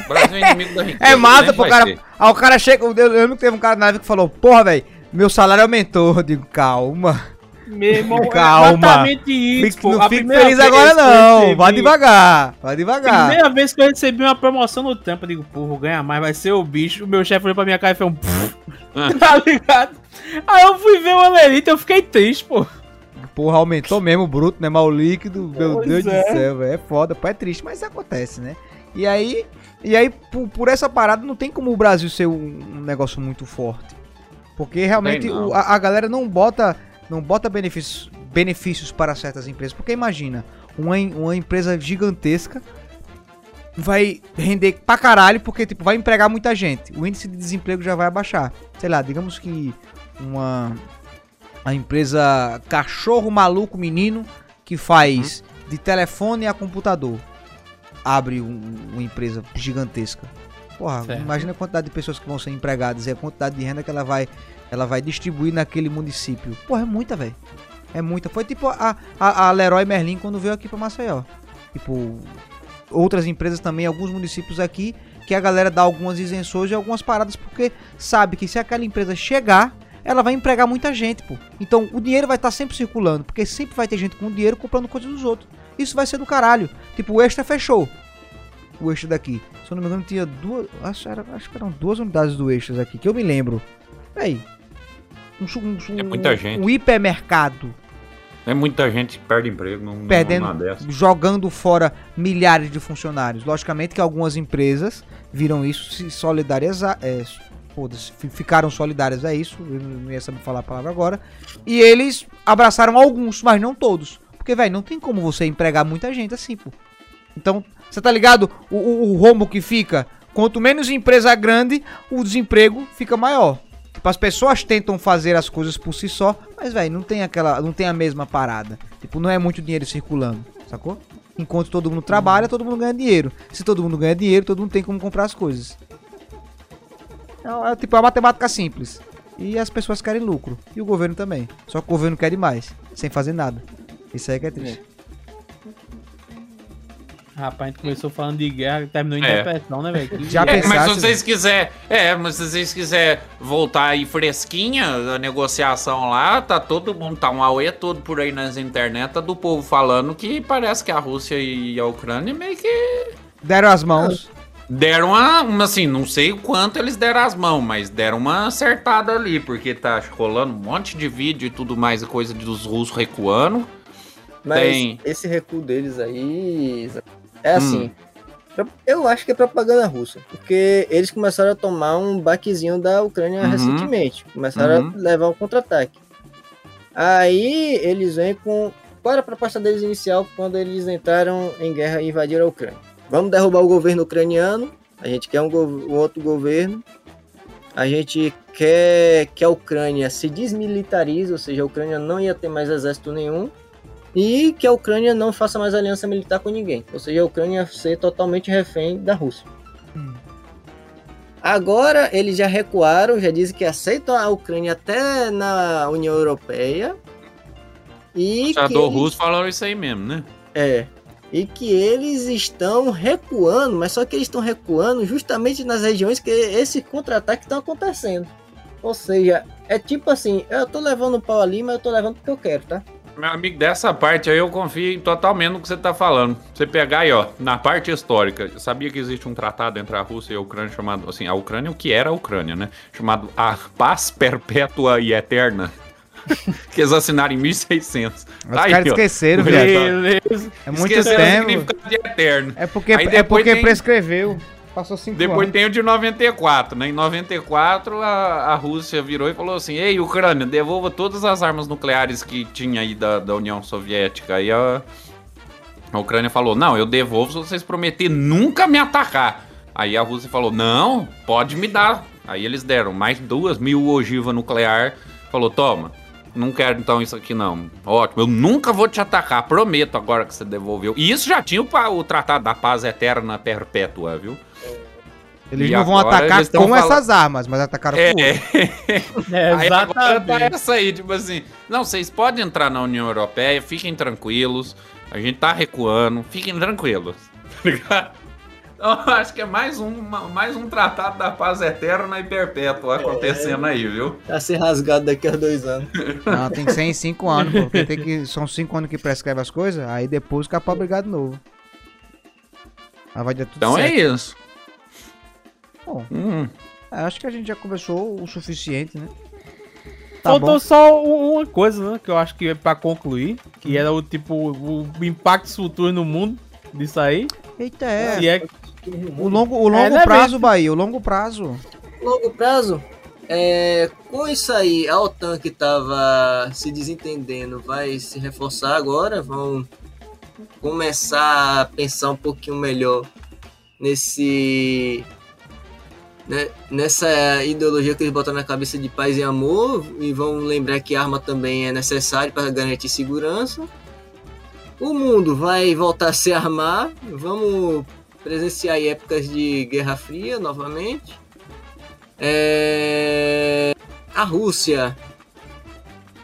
Brasil é inimigo da riqueza. É massa, sempre pô, cara. ser. Aí o cara chega. Eu lembro que teve um cara na live que falou: Porra, velho, meu salário aumentou. Eu digo, calma. Meu irmão, é Calma. exatamente isso, Fique- pô. não A fique feliz agora, não. recebi- Vai devagar. Vai devagar. Primeira vez que eu recebi uma promoção no tempo, eu digo, porra, vou ganhar mais, vai ser o bicho. O meu chefe olhou pra minha cara e fez um. Ah. [laughs] tá ligado? Aí eu fui ver o Alerita e eu fiquei triste, pô. Porra, aumentou mesmo o bruto, né? Mas o líquido, meu Pois Deus é. do céu, velho. É foda, pô, é triste, mas acontece, né? E aí, e aí por, por essa parada, não tem como o Brasil ser um, um negócio muito forte. Porque realmente o- a, a galera não bota, não bota benefícios, benefícios para certas empresas. Porque imagina, uma, uma empresa gigantesca vai render pra caralho, porque tipo, vai empregar muita gente. O índice de desemprego já vai abaixar. Sei lá, digamos que uma a empresa Cachorro Maluco Menino que faz de telefone a computador abre um- uma empresa gigantesca. Porra, Certo. imagina a quantidade de pessoas que vão ser empregadas e a quantidade de renda que ela vai ela vai distribuir naquele município. Porra, é muita, velho. É muita. Foi tipo a, a, a Leroy Merlin quando veio aqui pra Maceió. Tipo, outras empresas também, alguns municípios aqui, que a galera dá algumas isenções e algumas paradas, porque sabe que se aquela empresa chegar, ela vai empregar muita gente, pô. Então o dinheiro vai estar sempre circulando, porque sempre vai ter gente com dinheiro comprando coisas dos outros. Isso vai ser do caralho. Tipo, o extra fechou. O extra daqui. Se eu não me engano, tinha duas. Acho, era- acho que eram duas unidades do extras aqui, que eu me lembro. Véi. Um, É muita gente. um hipermercado É muita gente que perde emprego num, perdendo, jogando fora milhares de funcionários. Logicamente que algumas empresas viram isso, se solidarizar, é, foda-se, ficaram solidárias a isso, eu não ia saber falar a palavra agora, e eles abraçaram alguns, mas não todos. Porque, velho, não tem como você empregar muita gente assim, pô. Então, você tá ligado? O, o, o rombo que fica, quanto menos empresa grande, o desemprego fica maior. Tipo, as pessoas tentam fazer as coisas por si só, mas, velho, não tem aquela. não tem a mesma parada. Tipo, não é muito dinheiro circulando, sacou? Enquanto todo mundo trabalha, todo mundo ganha dinheiro. Se todo mundo ganha dinheiro, todo mundo tem como comprar as coisas. É, é, tipo, é uma matemática simples. E as pessoas querem lucro. E o governo também. Só que o governo quer demais, sem fazer nada. Isso aí que é triste. Rapaz, a gente começou falando de guerra e terminou em É. depressão, né, velho? Já [laughs] É, mas pensasse, se vocês quiser, é, mas se vocês quiser voltar aí fresquinha a negociação lá, tá todo mundo tá um auê todo por aí nas internet tá do povo falando que parece que a Rússia e a Ucrânia meio que Deram as mãos. deram uma, uma assim, não sei o quanto eles deram as mãos, mas deram uma acertada ali, porque tá rolando um monte de vídeo e tudo mais, coisa dos russos recuando. Mas Tem. esse recuo deles aí é assim. pro- Eu acho que é propaganda russa, porque eles começaram a tomar um baquezinho da Ucrânia Uhum. recentemente, começaram Uhum. a levar um contra-ataque. Aí eles vêm com qual era a proposta deles inicial quando eles entraram em guerra e invadiram a Ucrânia? Vamos derrubar o governo ucraniano, a gente quer um, gov- um outro governo, a gente quer que a Ucrânia se desmilitarize, ou seja, a Ucrânia não ia ter mais exército nenhum, e que a Ucrânia não faça mais aliança militar com ninguém. Ou seja, a Ucrânia ser totalmente refém da Rússia. Hum. Agora eles já recuaram, já dizem que aceitam a Ucrânia até na União Europeia. E O senador que eles- russo falou isso aí mesmo, né? é. E que eles estão recuando, mas só que eles estão recuando justamente nas regiões que esse contra-ataque está acontecendo. Ou seja, é tipo assim, eu tô levando o pau ali, mas eu tô levando porque eu quero, tá? Meu amigo, dessa parte aí eu confio totalmente no que você tá falando. Você pegar aí, ó, na parte histórica, eu sabia que existe um tratado entre a Rússia e a Ucrânia chamado, assim, a Ucrânia, o que era a Ucrânia, né? Chamado A Paz Perpétua e Eterna. [laughs] que eles assinaram em 1600. Os Tá aí, caras ó. esqueceram, O velho. É muito Esqueceram o tempo. significado de eterno. É porque, Aí é porque tem- prescreveu. Passou cinco Depois anos. tem o de 94, né? Em 94, a, a Rússia virou e falou assim: Ei, Ucrânia, devolva todas as armas nucleares que tinha aí da, da União Soviética. Aí a, a Ucrânia falou: Não, eu devolvo se vocês prometerem nunca me atacar. Aí a Rússia falou: Não, pode me dar. Aí eles deram mais duas mil ogiva nuclear. Falou: Toma. Não quero então isso aqui não. Ótimo, eu nunca vou te atacar, prometo agora que você devolveu. E isso já tinha o, o Tratado da Paz Eterna Perpétua, viu? Eles E não vão atacar com falando- essas armas, mas atacaram É, com. [laughs] É, Aí agora tá exatamente. essa aí, tipo assim. Não, vocês podem entrar na União Europeia, fiquem tranquilos. A gente tá recuando, fiquem tranquilos. [laughs] Tá ligado? Então, eu acho que é mais um, mais um tratado da paz eterna e perpétua acontecendo aí, viu? Vai ser rasgado daqui a dois anos. [laughs] Não, tem que ser em 5 anos, porque tem que, são 5 anos que prescreve as coisas, aí depois fica pra brigar de novo. Aí vai dar tudo Então é certo. isso. Bom, Hum, é, acho que a gente já conversou o suficiente, né? Tá Faltou bom. só uma coisa, né? Que eu acho que é pra concluir. Que era o tipo, o impacto futuro no mundo disso aí. Eita, é. Que é. O longo, o É, longo é prazo, mesmo. Bahia, o longo prazo. longo prazo, é, com isso aí, a OTAN que estava se desentendendo vai se reforçar agora, vão começar a pensar um pouquinho melhor nesse né, nessa ideologia que eles botam na cabeça de paz e amor e vão lembrar que arma também é necessário para garantir segurança. O mundo vai voltar a se armar, vamos presenciar épocas de Guerra Fria novamente. É, A Rússia,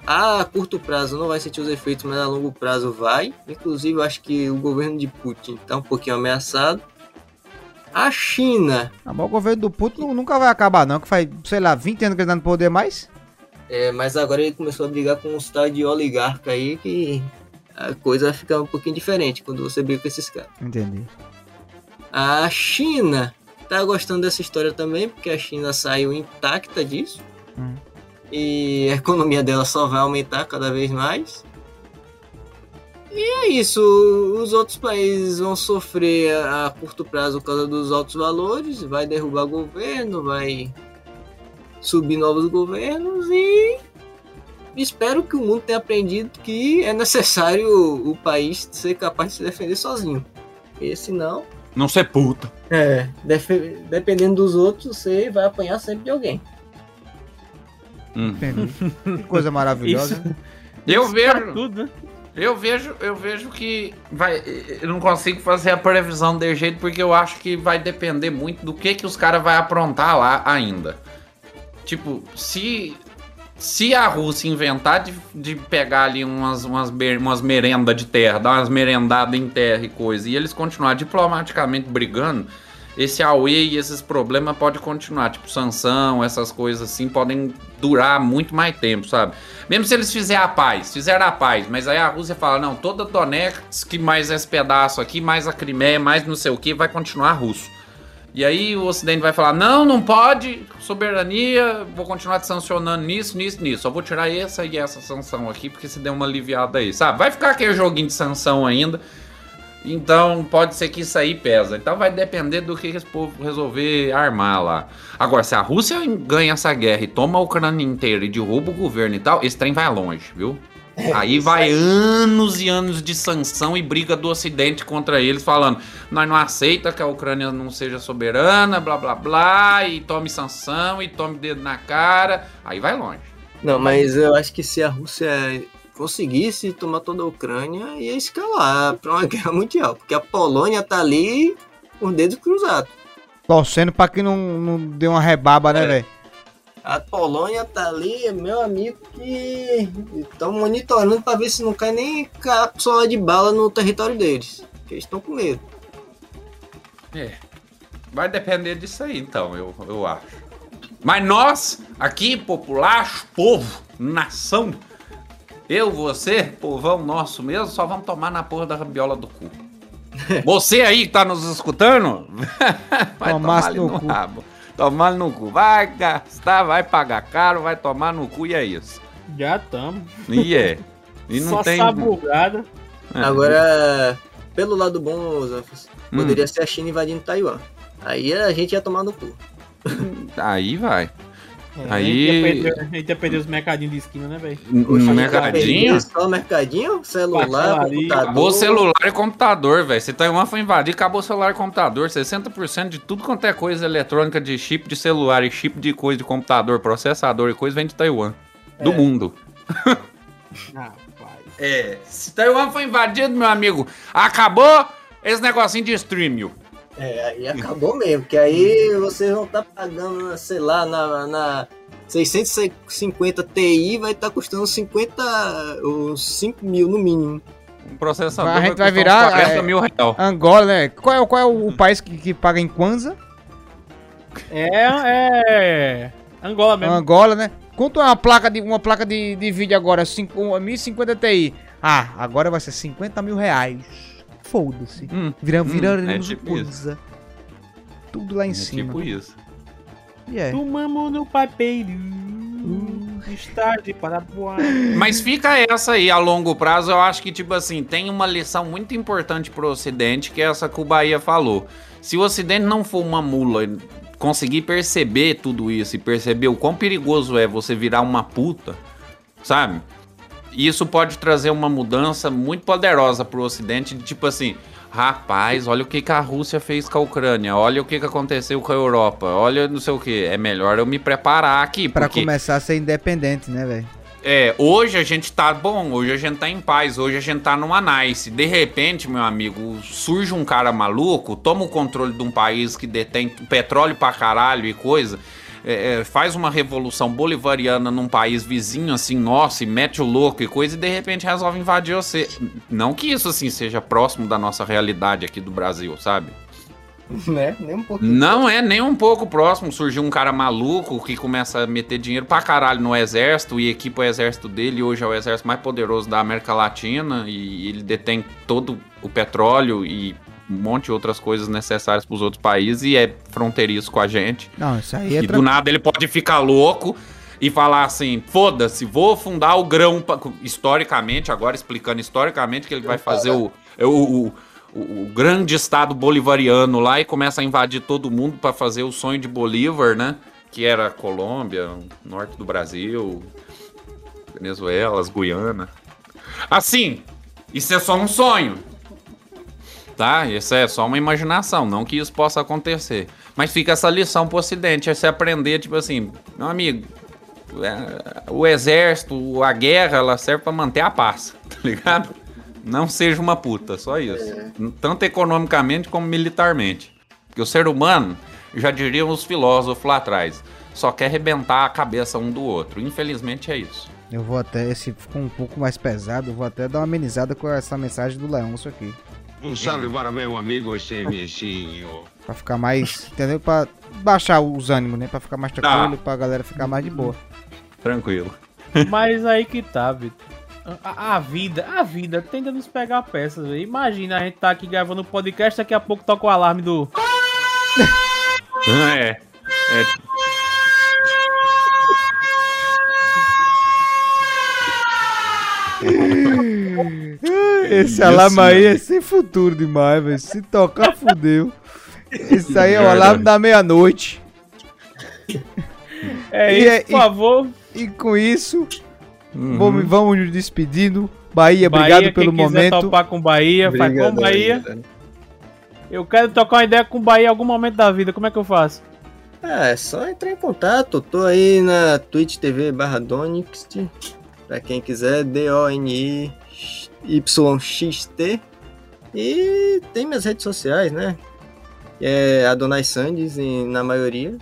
a curto prazo não vai sentir os efeitos, mas a longo prazo vai. Inclusive, acho que o governo de Putin está um pouquinho ameaçado. A China, Ah, mas o governo do Putin nu- nunca vai acabar, não. Que faz, sei lá, 20 anos que ele tá no poder mais. é, mas agora ele começou a brigar com uns tal de oligarca aí que a coisa fica um pouquinho diferente quando você briga com esses caras. Entendi. A China tá gostando dessa história também, porque a China saiu intacta disso. Hum. E a economia dela só vai aumentar cada vez mais. E é isso, os outros países vão sofrer a, a curto prazo por causa dos altos valores, vai derrubar governo, vai subir novos governos e espero que o mundo tenha aprendido que é necessário o, o país ser capaz de se defender sozinho. Porque senão Não ser puta. é, defe- dependendo dos outros, você vai apanhar sempre de alguém. Hum. Entendi. que coisa maravilhosa. Isso. Eu pra vejo, tudo, né? Eu vejo, eu vejo que vai. Eu não consigo fazer a previsão de jeito porque eu acho que vai depender muito do que que os caras vai aprontar lá ainda. Tipo, se se a Rússia inventar de, de pegar ali umas, umas, umas merendas de terra, dar umas merendadas em terra e coisa, e eles continuar diplomaticamente brigando, esse AUE e esses problemas podem continuar. Tipo, sanção, essas coisas assim, podem durar muito mais tempo, sabe? Mesmo se eles fizerem a paz, fizeram a paz, mas aí a Rússia fala, não, toda Donetsk, mais esse pedaço aqui, mais a Crimeia, mais não sei o que, vai continuar russo. E aí o Ocidente vai falar, não, não pode, soberania, vou continuar te sancionando nisso, nisso, nisso. Só vou tirar essa e essa sanção aqui, porque se deu uma aliviada aí, sabe? Vai ficar aquele joguinho de sanção ainda. Então pode ser que isso aí pesa. Então vai depender do que esse povo resolver armar lá. Agora, se a Rússia ganha essa guerra e toma a Ucrânia inteira e derruba o governo e tal, esse trem vai longe, viu? aí vai anos e anos de sanção e briga do Ocidente contra eles, falando: nós não aceita que a Ucrânia não seja soberana, blá blá blá, e tome sanção e tome dedo na cara. Aí vai longe. Não, mas eu acho que se a Rússia conseguisse tomar toda a Ucrânia, ia escalar para uma [laughs] guerra mundial. Porque a Polônia tá ali com os dedos cruzados. Torcendo pra que não, não dê uma rebaba, né, É. velho? A Polônia tá ali, meu amigo, que estão monitorando para ver se não cai nem cápsula de bala no território deles. Porque eles estão com medo. É. Vai depender disso aí, então, eu, eu acho. Mas nós, aqui, populacho, povo, nação, eu, você, povão nosso mesmo, só vamos tomar na porra da rabiola do cu. Você aí que tá nos escutando, [laughs] vai tomar no no cu. rabo. Tomar no cu. Vai gastar, vai pagar caro, vai tomar no cu e é isso. Já estamos. E é. E não Só tem. sabugada. É. Agora, pelo lado bom, Hum. poderia ser a China invadindo Taiwan. Aí a gente ia tomar no cu. Aí vai. É, Aí- A gente, ia perder, [laughs] a gente ia perder os mercadinhos de esquina, né, velho? No mercadinho. Só mercadinho, celular, computador. Acabou celular e computador, velho. Se Taiwan foi invadir, acabou celular e computador. 60% de tudo quanto é coisa eletrônica de chip de celular e chip de coisa de computador, processador e coisa vem de Taiwan. Do É. mundo. [laughs] Ah, pai. É. Se Taiwan foi invadido, meu amigo, acabou esse negocinho de streaming. É, aí acabou mesmo, que aí vocês vão estar pagando, sei lá, na, na 650 Ti vai estar custando 50, uns 5 mil no mínimo. Um processador A gente vai uns virar, 40 é, mil real. Angola, né? Qual é, qual é o país que, que paga em Kwanza? É, é. Angola mesmo. Angola, né? Quanto é uma placa de, uma placa de, de vídeo agora? Cinco- uma 1050 Ti. Ah, agora vai ser 50 mil reais. Foda-se. Hum, Vira, hum, viraremos é tipo coisa. Tudo lá em é cima. tipo isso. E é. Tomamos no papeiro. Tarde para voar. Mas fica essa aí, a longo prazo, eu acho que, tipo assim, tem uma lição muito importante pro Ocidente, que é essa que o Bahia falou. Se o Ocidente não for uma mula, conseguir perceber tudo isso e perceber o quão perigoso é você virar uma puta, sabe? Isso pode trazer uma mudança muito poderosa pro Ocidente, de tipo assim, rapaz, olha o que, que a Rússia fez com a Ucrânia, olha o que, que aconteceu com a Europa, olha não sei o que. É melhor eu me preparar aqui, Pra porque... começar a ser independente, né, velho? É, hoje a gente tá bom, hoje a gente tá em paz, hoje a gente tá numa nice. De repente, meu amigo, surge um cara maluco, toma o controle de um país que detém petróleo pra caralho e coisa, é, é, faz uma revolução bolivariana num país vizinho assim, nossa, e mete o louco e coisa, e de repente resolve invadir você. Não que isso assim seja próximo da nossa realidade aqui do Brasil, sabe? [laughs] né? Nem um pouquinho. Não é nem um pouco próximo. Surgiu um cara maluco que começa a meter dinheiro pra caralho no exército e equipa o exército dele. Hoje é o exército mais poderoso da América Latina e ele detém todo o petróleo e um monte de outras coisas necessárias pros outros países e é fronteiriço com a gente. Não, isso aí é e do nada ele pode ficar louco e falar assim: foda-se, vou fundar o grão. pa- Historicamente, agora explicando historicamente, que ele vai fazer o, o, o, o- o grande estado bolivariano lá e começa a invadir todo mundo pra fazer o sonho de Bolívar, né? Que era Colômbia, norte do Brasil, Venezuela, as Guiana. Assim, isso é só um sonho. Tá? Isso é só uma imaginação, não que isso possa acontecer. Mas fica essa lição pro ocidente, é você aprender, tipo assim, meu amigo, é, o exército, a guerra, ela serve pra manter a paz, [laughs] tá ligado? Não seja uma puta, só isso. Tanto economicamente como militarmente. Porque o ser humano, já diriam os filósofos lá atrás, só quer arrebentar a cabeça um do outro. Infelizmente é isso. Eu vou até, esse ficou um pouco mais pesado, eu vou até dar uma amenizada com essa mensagem do Leôncio aqui. Um salve para meu amigo Semezinho. Pra ficar mais, entendeu? Pra baixar os ânimos, né? Pra ficar mais tranquilo, Tá. pra galera ficar mais de boa. Tranquilo. Mas aí que tá, Vitor. A, a vida, a vida tende a nos pegar peças, velho. Imagina a gente tá aqui gravando podcast, daqui a pouco toca o alarme do. É. é [laughs] Esse alarme aí é sem futuro demais, velho. Se tocar, fudeu. Esse aí é o alarme da meia-noite. É E isso, é- por favor. E com isso, Uhum. vamos, vamos nos despedindo. Bahia, Bahia, obrigado pelo quem quiser momento. topar com Bahia, faz com Bahia. Eu quero trocar uma ideia com Bahia em algum momento da vida. Como é que eu faço? Ah, é só entrar em contato. Tô aí na Twitch TV barra Donix. Pra quem quiser, D-O-N-I-Y-X-T. E tem minhas redes sociais, né? Que É Adonai Sandes em- na maioria.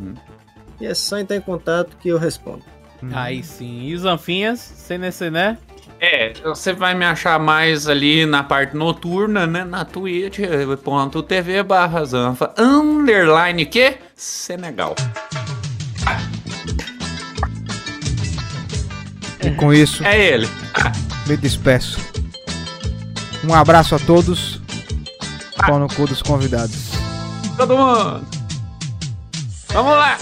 Hum. E é só entrar em contato que eu respondo. Uhum. Aí sim. E os Anfinhas, CNC, né? É, você vai me achar mais ali na parte noturna, né? Na twitch.tv barra zanfa underline que? Senegal. E com isso, É ele. Me despeço. Um abraço a todos. Pau no cu dos convidados. Todo mundo. Vamos lá.